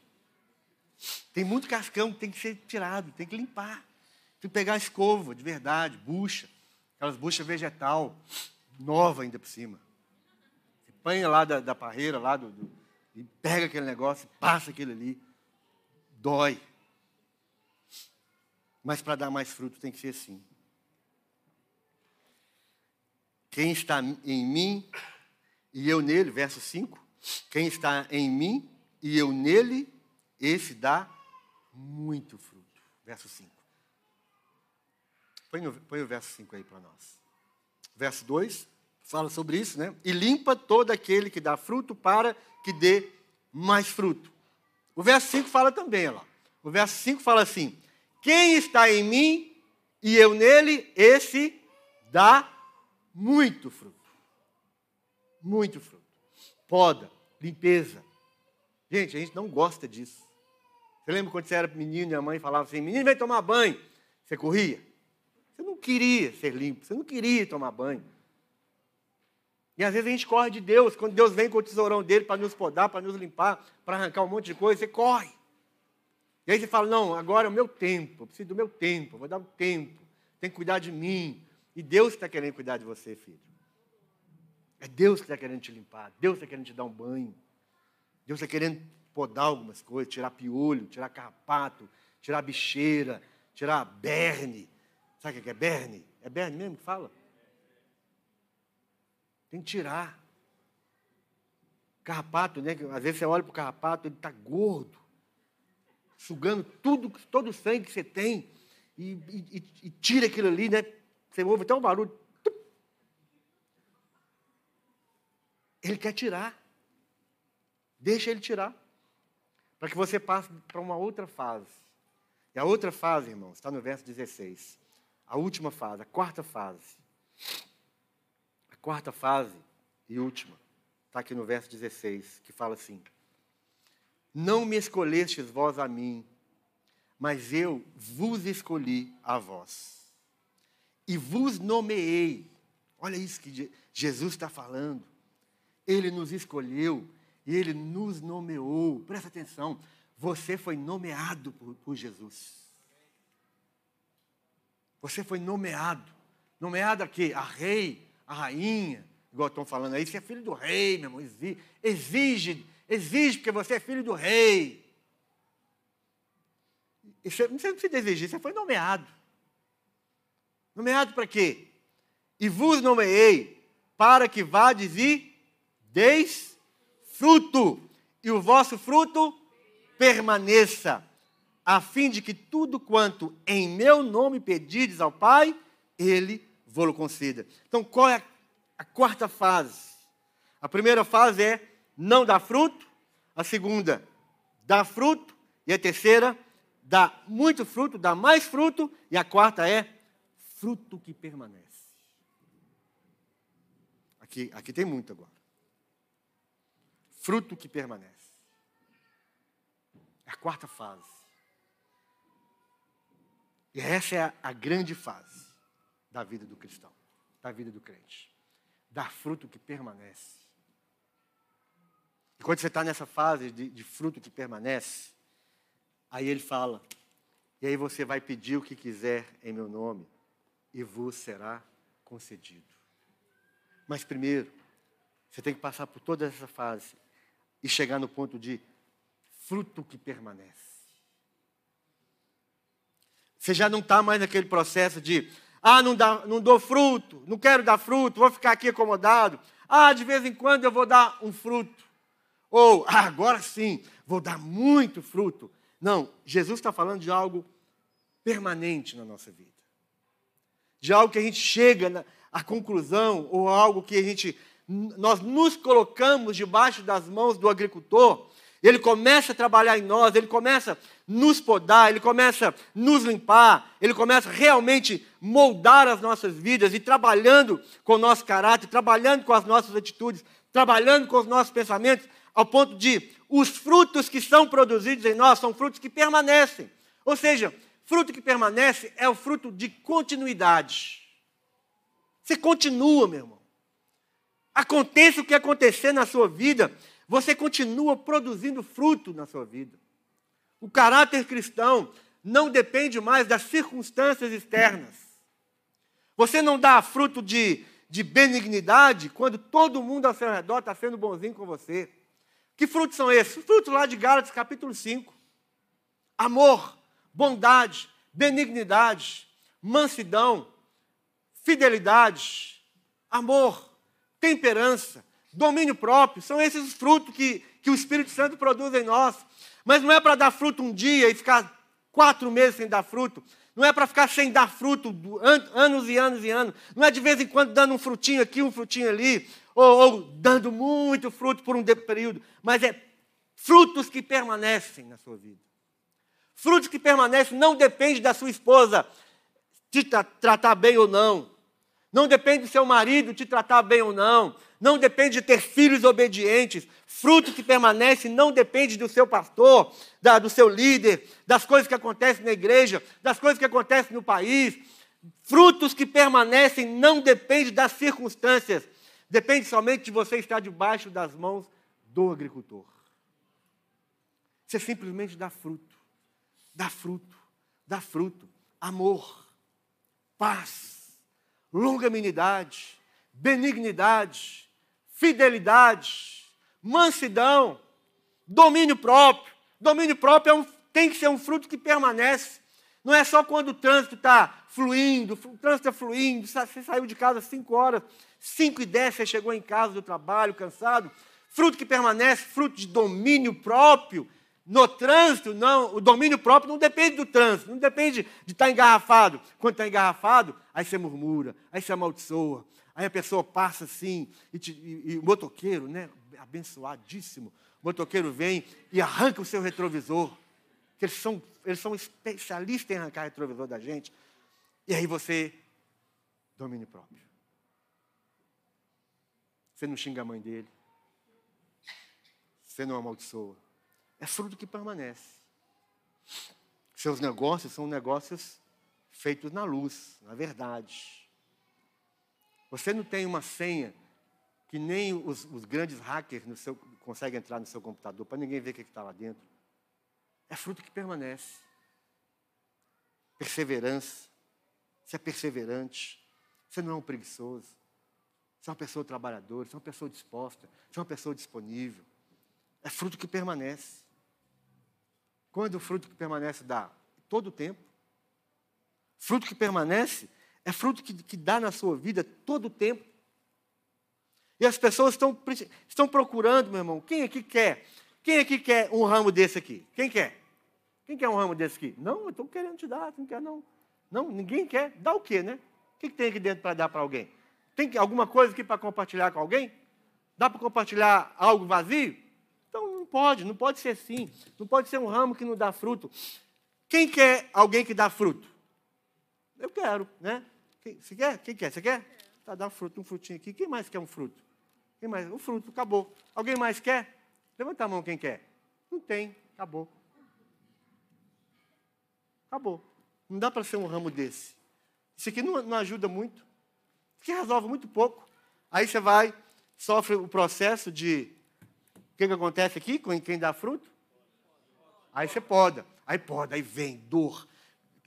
Tem muito cascão que tem que ser tirado, tem que limpar. Tem que pegar a escova, de verdade, bucha. Aquelas buchas vegetal, nova ainda por cima. Você panha lá da, da parreira, lá do, do, e pega aquele negócio, passa aquele ali. Dói. Mas para dar mais fruto tem que ser assim. Quem está em mim e eu nele, verso 5. Quem está em mim e eu nele, esse dá muito fruto. Verso 5. Põe, põe o verso 5 aí para nós. Verso 2 fala sobre isso, né? E limpa todo aquele que dá fruto para que dê mais fruto. O verso 5 fala também, lá. O verso 5 fala assim: Quem está em mim e eu nele, esse dá muito fruto muito fruto. Poda, limpeza. Gente, a gente não gosta disso. Você lembra quando você era menino e a mãe falava assim: menino, vem tomar banho? Você corria? Você não queria ser limpo, você não queria tomar banho. E às vezes a gente corre de Deus, quando Deus vem com o tesourão dele para nos podar, para nos limpar, para arrancar um monte de coisa, você corre. E aí você fala: não, agora é o meu tempo, eu preciso do meu tempo, vou dar um tempo, tem que cuidar de mim. E Deus está querendo cuidar de você, filho. É Deus que está querendo te limpar, Deus está querendo te dar um banho. Deus está querendo podar algumas coisas, tirar piolho, tirar carrapato, tirar bicheira, tirar berne. Sabe o que é berne? É berne mesmo que fala? Tem que tirar. Carrapato, né? Às vezes você olha para o carrapato, ele está gordo, sugando tudo, todo o sangue que você tem, e, e, e tira aquilo ali, né? Você ouve até um barulho, Ele quer tirar. Deixa ele tirar. Para que você passe para uma outra fase. E a outra fase, irmãos, está no verso 16. A última fase, a quarta fase. Quarta fase e última. Está aqui no verso 16, que fala assim: Não me escolhestes vós a mim, mas eu vos escolhi a vós. E vos nomeei. Olha isso que Jesus está falando. Ele nos escolheu e ele nos nomeou. Presta atenção, você foi nomeado por, por Jesus. Você foi nomeado. Nomeado a quê? A rei, a rainha, igual estão falando aí. Você é filho do rei, meu irmão. Exige, exige, porque você é filho do rei. Você não precisa exigir, você foi nomeado. Nomeado para quê? E vos nomeei para que vades e Deis fruto, e o vosso fruto permaneça, a fim de que tudo quanto em meu nome pedides ao Pai, Ele vou-lo conceda. Então, qual é a quarta fase? A primeira fase é não dar fruto, a segunda, dar fruto, e a terceira, dá muito fruto, dá mais fruto, e a quarta é fruto que permanece. Aqui, aqui tem muito agora. Fruto que permanece. É a quarta fase. E essa é a, a grande fase da vida do cristão, da vida do crente. Dar fruto que permanece. E quando você está nessa fase de, de fruto que permanece, aí ele fala, e aí você vai pedir o que quiser em meu nome, e vos será concedido. Mas primeiro, você tem que passar por toda essa fase e chegar no ponto de fruto que permanece. Você já não está mais naquele processo de, ah, não, dá, não dou fruto, não quero dar fruto, vou ficar aqui acomodado. Ah, de vez em quando eu vou dar um fruto. Ou, ah, agora sim, vou dar muito fruto. Não, Jesus está falando de algo permanente na nossa vida. De algo que a gente chega à conclusão, ou algo que a gente, nós nos colocamos debaixo das mãos do agricultor ele começa a trabalhar em nós, ele começa a nos podar, ele começa a nos limpar, ele começa realmente moldar as nossas vidas e trabalhando com o nosso caráter, trabalhando com as nossas atitudes, trabalhando com os nossos pensamentos, ao ponto de os frutos que são produzidos em nós são frutos que permanecem. Ou seja, fruto que permanece é o fruto de continuidade. Você continua, meu irmão. Aconteça o que acontecer na sua vida, você continua produzindo fruto na sua vida. O caráter cristão não depende mais das circunstâncias externas. Você não dá fruto de, de benignidade quando todo mundo ao seu redor está sendo bonzinho com você. Que frutos são esses? Frutos lá de Gálatas capítulo 5. Amor, bondade, benignidade, mansidão, fidelidade, amor, temperança, domínio próprio. São esses os frutos que, que o Espírito Santo produz em nós. Mas não é para dar fruto um dia e ficar quatro meses sem dar fruto. Não é para ficar sem dar fruto anos e anos e anos. Não é de vez em quando dando um frutinho aqui, um frutinho ali, ou, ou dando muito fruto por um período. Mas é frutos que permanecem na sua vida. Frutos que permanecem não depende da sua esposa te tra tratar bem ou não. Não depende do seu marido te tratar bem ou não não depende de ter filhos obedientes. Fruto que permanece não depende do seu pastor, da, do seu líder, das coisas que acontecem na igreja, das coisas que acontecem no país. Frutos que permanecem não depende das circunstâncias. Depende somente de você estar debaixo das mãos do agricultor. Você simplesmente dá fruto. Dá fruto. Dá fruto. Amor. Paz. Longanimidade. Benignidade fidelidade, mansidão, domínio próprio. Domínio próprio é um, tem que ser um fruto que permanece. Não é só quando o trânsito está fluindo, o trânsito está fluindo, você saiu de casa às 5 horas, 5 e 10 você chegou em casa do trabalho, cansado. Fruto que permanece, fruto de domínio próprio. No trânsito, não, o domínio próprio não depende do trânsito, não depende de estar tá engarrafado. Quando está engarrafado, aí você murmura, aí você amaldiçoa, Aí a pessoa passa assim, e, te, e, e o motoqueiro, né, abençoadíssimo, o motoqueiro vem e arranca o seu retrovisor. Eles são, eles são especialistas em arrancar retrovisor da gente. E aí você, domínio próprio. Você não xinga a mãe dele. Você não amaldiçoa. É fruto que permanece. Seus negócios são negócios feitos na luz, na verdade. Você não tem uma senha que nem os, os grandes hackers no seu, conseguem entrar no seu computador para ninguém ver o que está lá dentro. É fruto que permanece. Perseverança. Você é perseverante. Você não é um preguiçoso. Você é uma pessoa trabalhadora. Você é uma pessoa disposta. Você é uma pessoa disponível. É fruto que permanece. Quando o fruto que permanece dá? Todo o tempo. Fruto que permanece é fruto que, que dá na sua vida todo o tempo. E as pessoas estão, estão procurando, meu irmão, quem aqui quer? Quem aqui quer um ramo desse aqui? Quem quer? Quem quer um ramo desse aqui? Não, eu estou querendo te dar, não quer não. Não, ninguém quer. Dá o quê, né? O que, que tem aqui dentro para dar para alguém? Tem alguma coisa aqui para compartilhar com alguém? Dá para compartilhar algo vazio? Não pode, não pode ser assim. Não pode ser um ramo que não dá fruto. Quem quer alguém que dá fruto? Eu quero, né? Você quer? Quem quer? Você quer? Tá, dá um fruto, um frutinho aqui. Quem mais quer um fruto? Quem mais? Um fruto, acabou. Alguém mais quer? Levanta a mão quem quer. Não tem, acabou. Acabou. Não dá para ser um ramo desse. Isso aqui não, não ajuda muito. Isso aqui resolve muito pouco. Aí você vai, sofre o processo de. Que, que acontece aqui com quem dá fruto? Aí você poda. Aí poda, aí vem dor.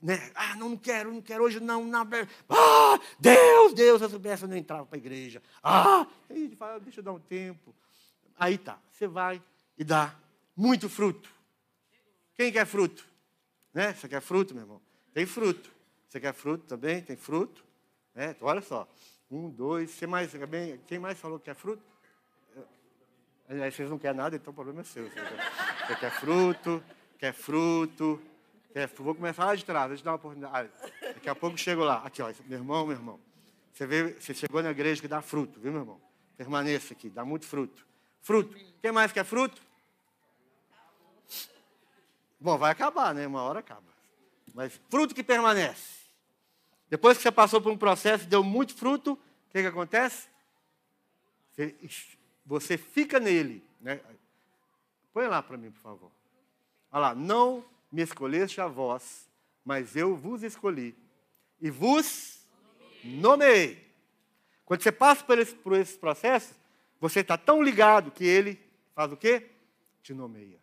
Né? Ah, não, não quero, não quero hoje, não. não. Ah, Deus, Deus, eu soubesse, eu não entrava para a igreja. Ah, aí fala, deixa eu dar um tempo. Aí tá, você vai e dá muito fruto. Quem quer fruto? Né? Você quer fruto, meu irmão? Tem fruto. Você quer fruto também? Tem fruto. Né? Então, olha só. Um, dois. Você mais, quem mais falou que quer fruto? Aí vocês não querem nada, então o problema é seu. Você quer, fruto, quer fruto. Quer, vou começar lá de trás, deixa eu dar uma oportunidade. Daqui a pouco chego lá. Aqui, ó, meu irmão, meu irmão. Você, veio, você chegou na igreja que dá fruto, viu, meu irmão? Permaneça aqui, dá muito fruto. Fruto. Quem mais quer fruto? Bom, vai acabar, né? Uma hora acaba. Mas fruto que permanece. Depois que você passou por um processo e deu muito fruto, o que, que acontece? Você, você fica nele. Né? Põe lá para mim, por favor. Olha lá. Não me escolheste a vós, mas eu vos escolhi. E vos nomeei. Quando você passa por, esse, esses processos, você está tão ligado que ele faz o quê? Te nomeia.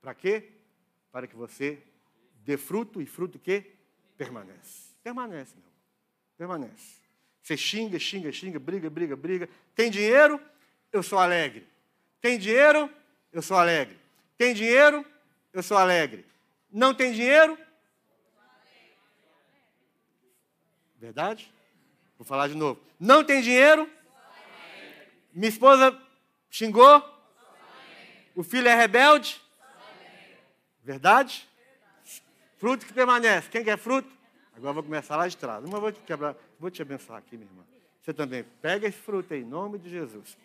Para quê? para que você dê fruto e fruto que permanece. Permanece, meu. Permanece. Você xinga, xinga, xinga, briga, briga, briga. Tem dinheiro? Eu sou alegre. Tem dinheiro? Eu sou alegre. Tem dinheiro? Eu sou alegre. Não tem dinheiro? Verdade? Vou falar de novo. Não tem dinheiro? Minha esposa xingou? O filho é rebelde? Verdade? Fruto que permanece. Quem quer fruto? Agora vou começar lá de trás. Uma vou te quebrar, vou te abençoar aqui, minha irmã. Você também. Pega esse fruto aí, em nome de Jesus.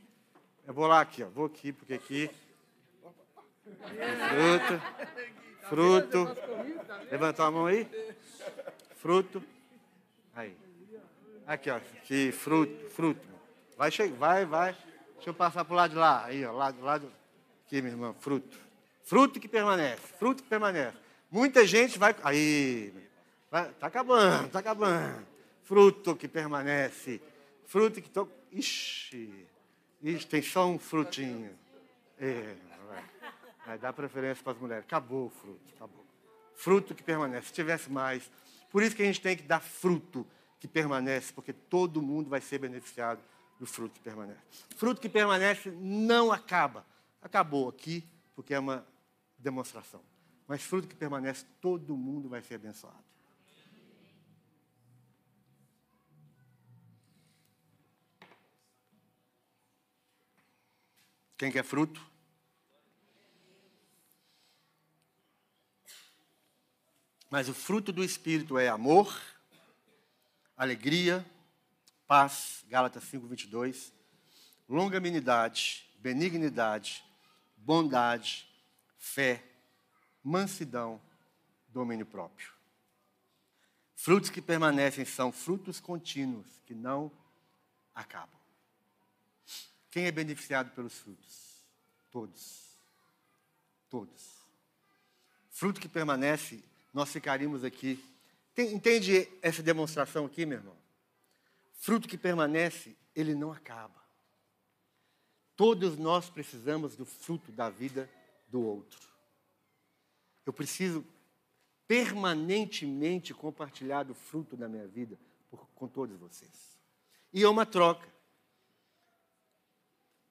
Eu vou lá aqui, ó. Vou aqui, porque aqui. Fruto. Fruto. Levantou a mão aí. Fruto. Aí. Aqui, ó. Aqui, fruto, fruto. Vai, vai, vai. Deixa eu passar para o lado de lá. Aí, ó. Lado, lado. Aqui, minha irmã. Fruto. Fruto que permanece, fruto que permanece. Muita gente vai. Aí, está acabando, está acabando. Fruto que permanece. Fruto que. To... Ixi, ixi, tem só um frutinho. É, vai, vai dar preferência para as mulheres. Acabou o fruto, acabou. Fruto que permanece. Se tivesse mais. Por isso que a gente tem que dar fruto que permanece, porque todo mundo vai ser beneficiado do fruto que permanece. Fruto que permanece não acaba. Acabou aqui, porque é uma demonstração. Mas fruto que permanece, todo mundo vai ser abençoado. Quem quer fruto? Mas o fruto do Espírito é amor, alegria, paz, Gálatas 5, 22, longanimidade, benignidade, bondade, fé, mansidão, domínio próprio. Frutos que permanecem são frutos contínuos, que não acabam. Quem é beneficiado pelos frutos? Todos. Todos. Fruto que permanece, nós ficaríamos aqui. Entende essa demonstração aqui, meu irmão? Fruto que permanece, ele não acaba. Todos nós precisamos do fruto da vida do outro. Eu preciso permanentemente compartilhar do fruto da minha vida por, com todos vocês. E é uma troca.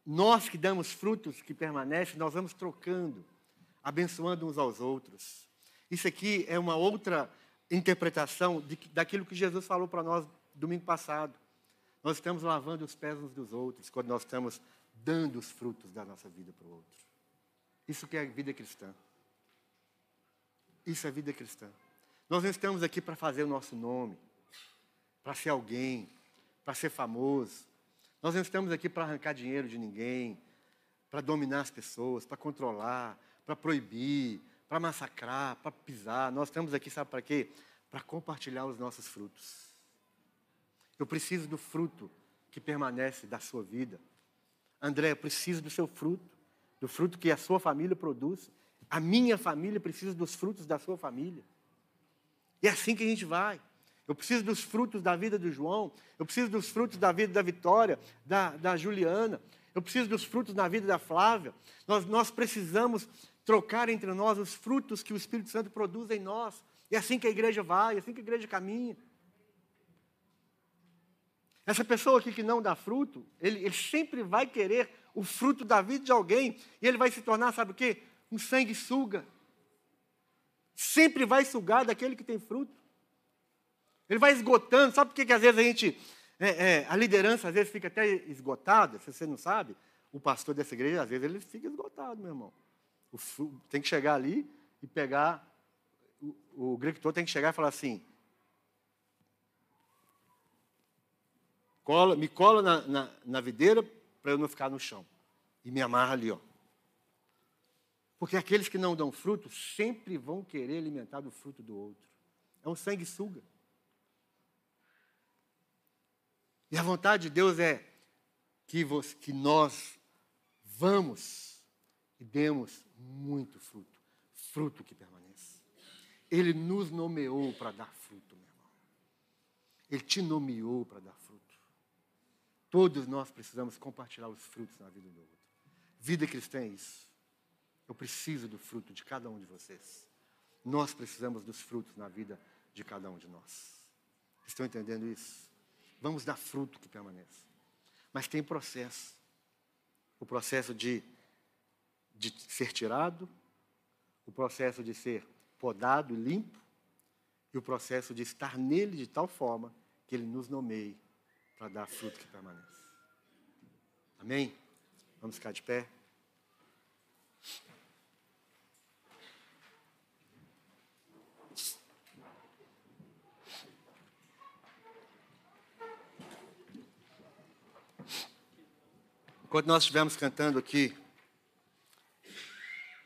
Nós que damos frutos que permanecem, nós vamos trocando, abençoando uns aos outros. Isso aqui é uma outra interpretação de, daquilo que Jesus falou para nós domingo passado. Nós estamos lavando os pés uns dos outros quando nós estamos dando os frutos da nossa vida para o outro. Isso que é a vida cristã. Isso é vida cristã. Nós não estamos aqui para fazer o nosso nome, para ser alguém, para ser famoso. Nós não estamos aqui para arrancar dinheiro de ninguém, para dominar as pessoas, para controlar, para proibir, para massacrar, para pisar. Nós estamos aqui, sabe para quê? Para compartilhar os nossos frutos. Eu preciso do fruto que permanece da sua vida. André, eu preciso do seu fruto, do fruto que a sua família produz. A minha família precisa dos frutos da sua família. E é assim que a gente vai. Eu preciso dos frutos da vida do João, eu preciso dos frutos da vida da Vitória, da, da Juliana, eu preciso dos frutos na vida da Flávia. Nós, nós precisamos trocar entre nós os frutos que o Espírito Santo produz em nós. É assim que a igreja vai, é assim que a igreja caminha. Essa pessoa aqui que não dá fruto, ele, ele sempre vai querer o fruto da vida de alguém, e ele vai se tornar, sabe o quê? Um sanguessuga. Sempre vai sugar daquele que tem fruto. Ele vai esgotando. Sabe por que, que às vezes a gente. É, é, a liderança às vezes fica até esgotada, se você não sabe, o pastor dessa igreja, às vezes, ele fica esgotado, meu irmão. O, tem que chegar ali e pegar. O, o tem que chegar e falar assim: cola, me cola na, na, na videira para eu não ficar no chão. E me amarra ali, ó. Porque aqueles que não dão fruto sempre vão querer alimentar do fruto do outro. É um sanguessuga. E a vontade de Deus é que, você, que nós vamos e demos muito fruto fruto que permanece. Ele nos nomeou para dar fruto, meu irmão. Ele te nomeou para dar fruto. Todos nós precisamos compartilhar os frutos na vida do outro. Vida cristã é isso. Eu preciso do fruto de cada um de vocês. Nós precisamos dos frutos na vida de cada um de nós. Estão entendendo isso? Vamos dar fruto que permaneça. Mas tem processo. O processo de, de ser tirado, o processo de ser podado e limpo, e o processo de estar nele de tal forma que ele nos nomeie para dar fruto que permaneça. Amém? Vamos ficar de pé. Enquanto nós estivermos cantando aqui,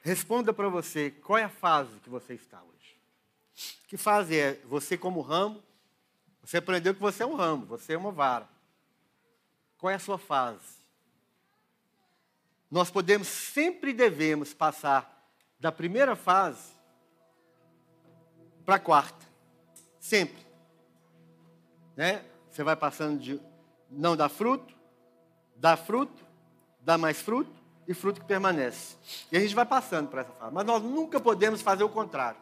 responda para você qual é a fase que você está hoje. Que fase é você como ramo? Você aprendeu que você é um ramo, você é uma vara. Qual é a sua fase? Nós podemos, sempre devemos passar da primeira fase para a quarta. Sempre. Né? Você vai passando de não dar fruto, dá fruto, dá mais fruto e fruto que permanece. E a gente vai passando por essa fase. Mas nós nunca podemos fazer o contrário.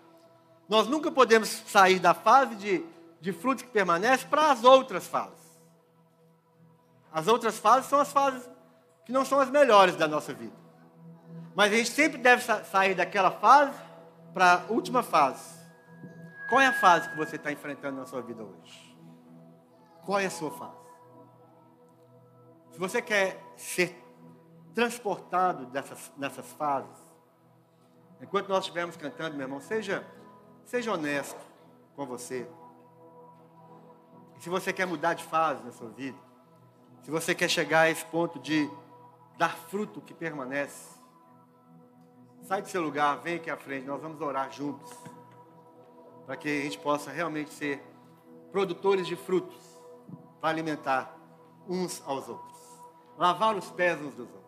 Nós nunca podemos sair da fase de, de frutos que permanece para as outras fases. As outras fases são as fases que não são as melhores da nossa vida. Mas a gente sempre deve sair daquela fase para a última fase. Qual é a fase que você está enfrentando na sua vida hoje? Qual é a sua fase? Se você quer ser transportado dessas, nessas fases. Enquanto nós estivermos cantando, meu irmão, seja, seja honesto com você. E se você quer mudar de fase na sua vida, se você quer chegar a esse ponto de dar fruto que permanece, sai do seu lugar, vem aqui à frente, nós vamos orar juntos, para que a gente possa realmente ser produtores de frutos, para alimentar uns aos outros, lavar os pés uns dos outros.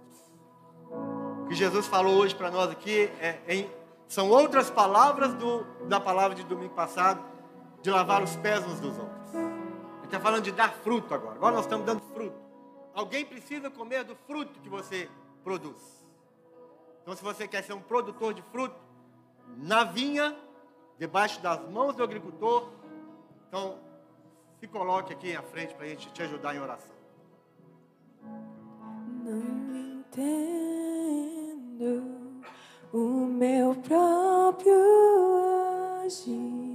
O que Jesus falou hoje para nós aqui é, em, são outras palavras do, da palavra de domingo passado, de lavar os pés uns dos outros. Ele está falando de dar fruto agora. Agora nós estamos dando fruto. Alguém precisa comer do fruto que você produz. Então, se você quer ser um produtor de fruto, na vinha, debaixo das mãos do agricultor, então se coloque aqui à frente para a gente te ajudar em oração. Não entendo o meu próprio agir.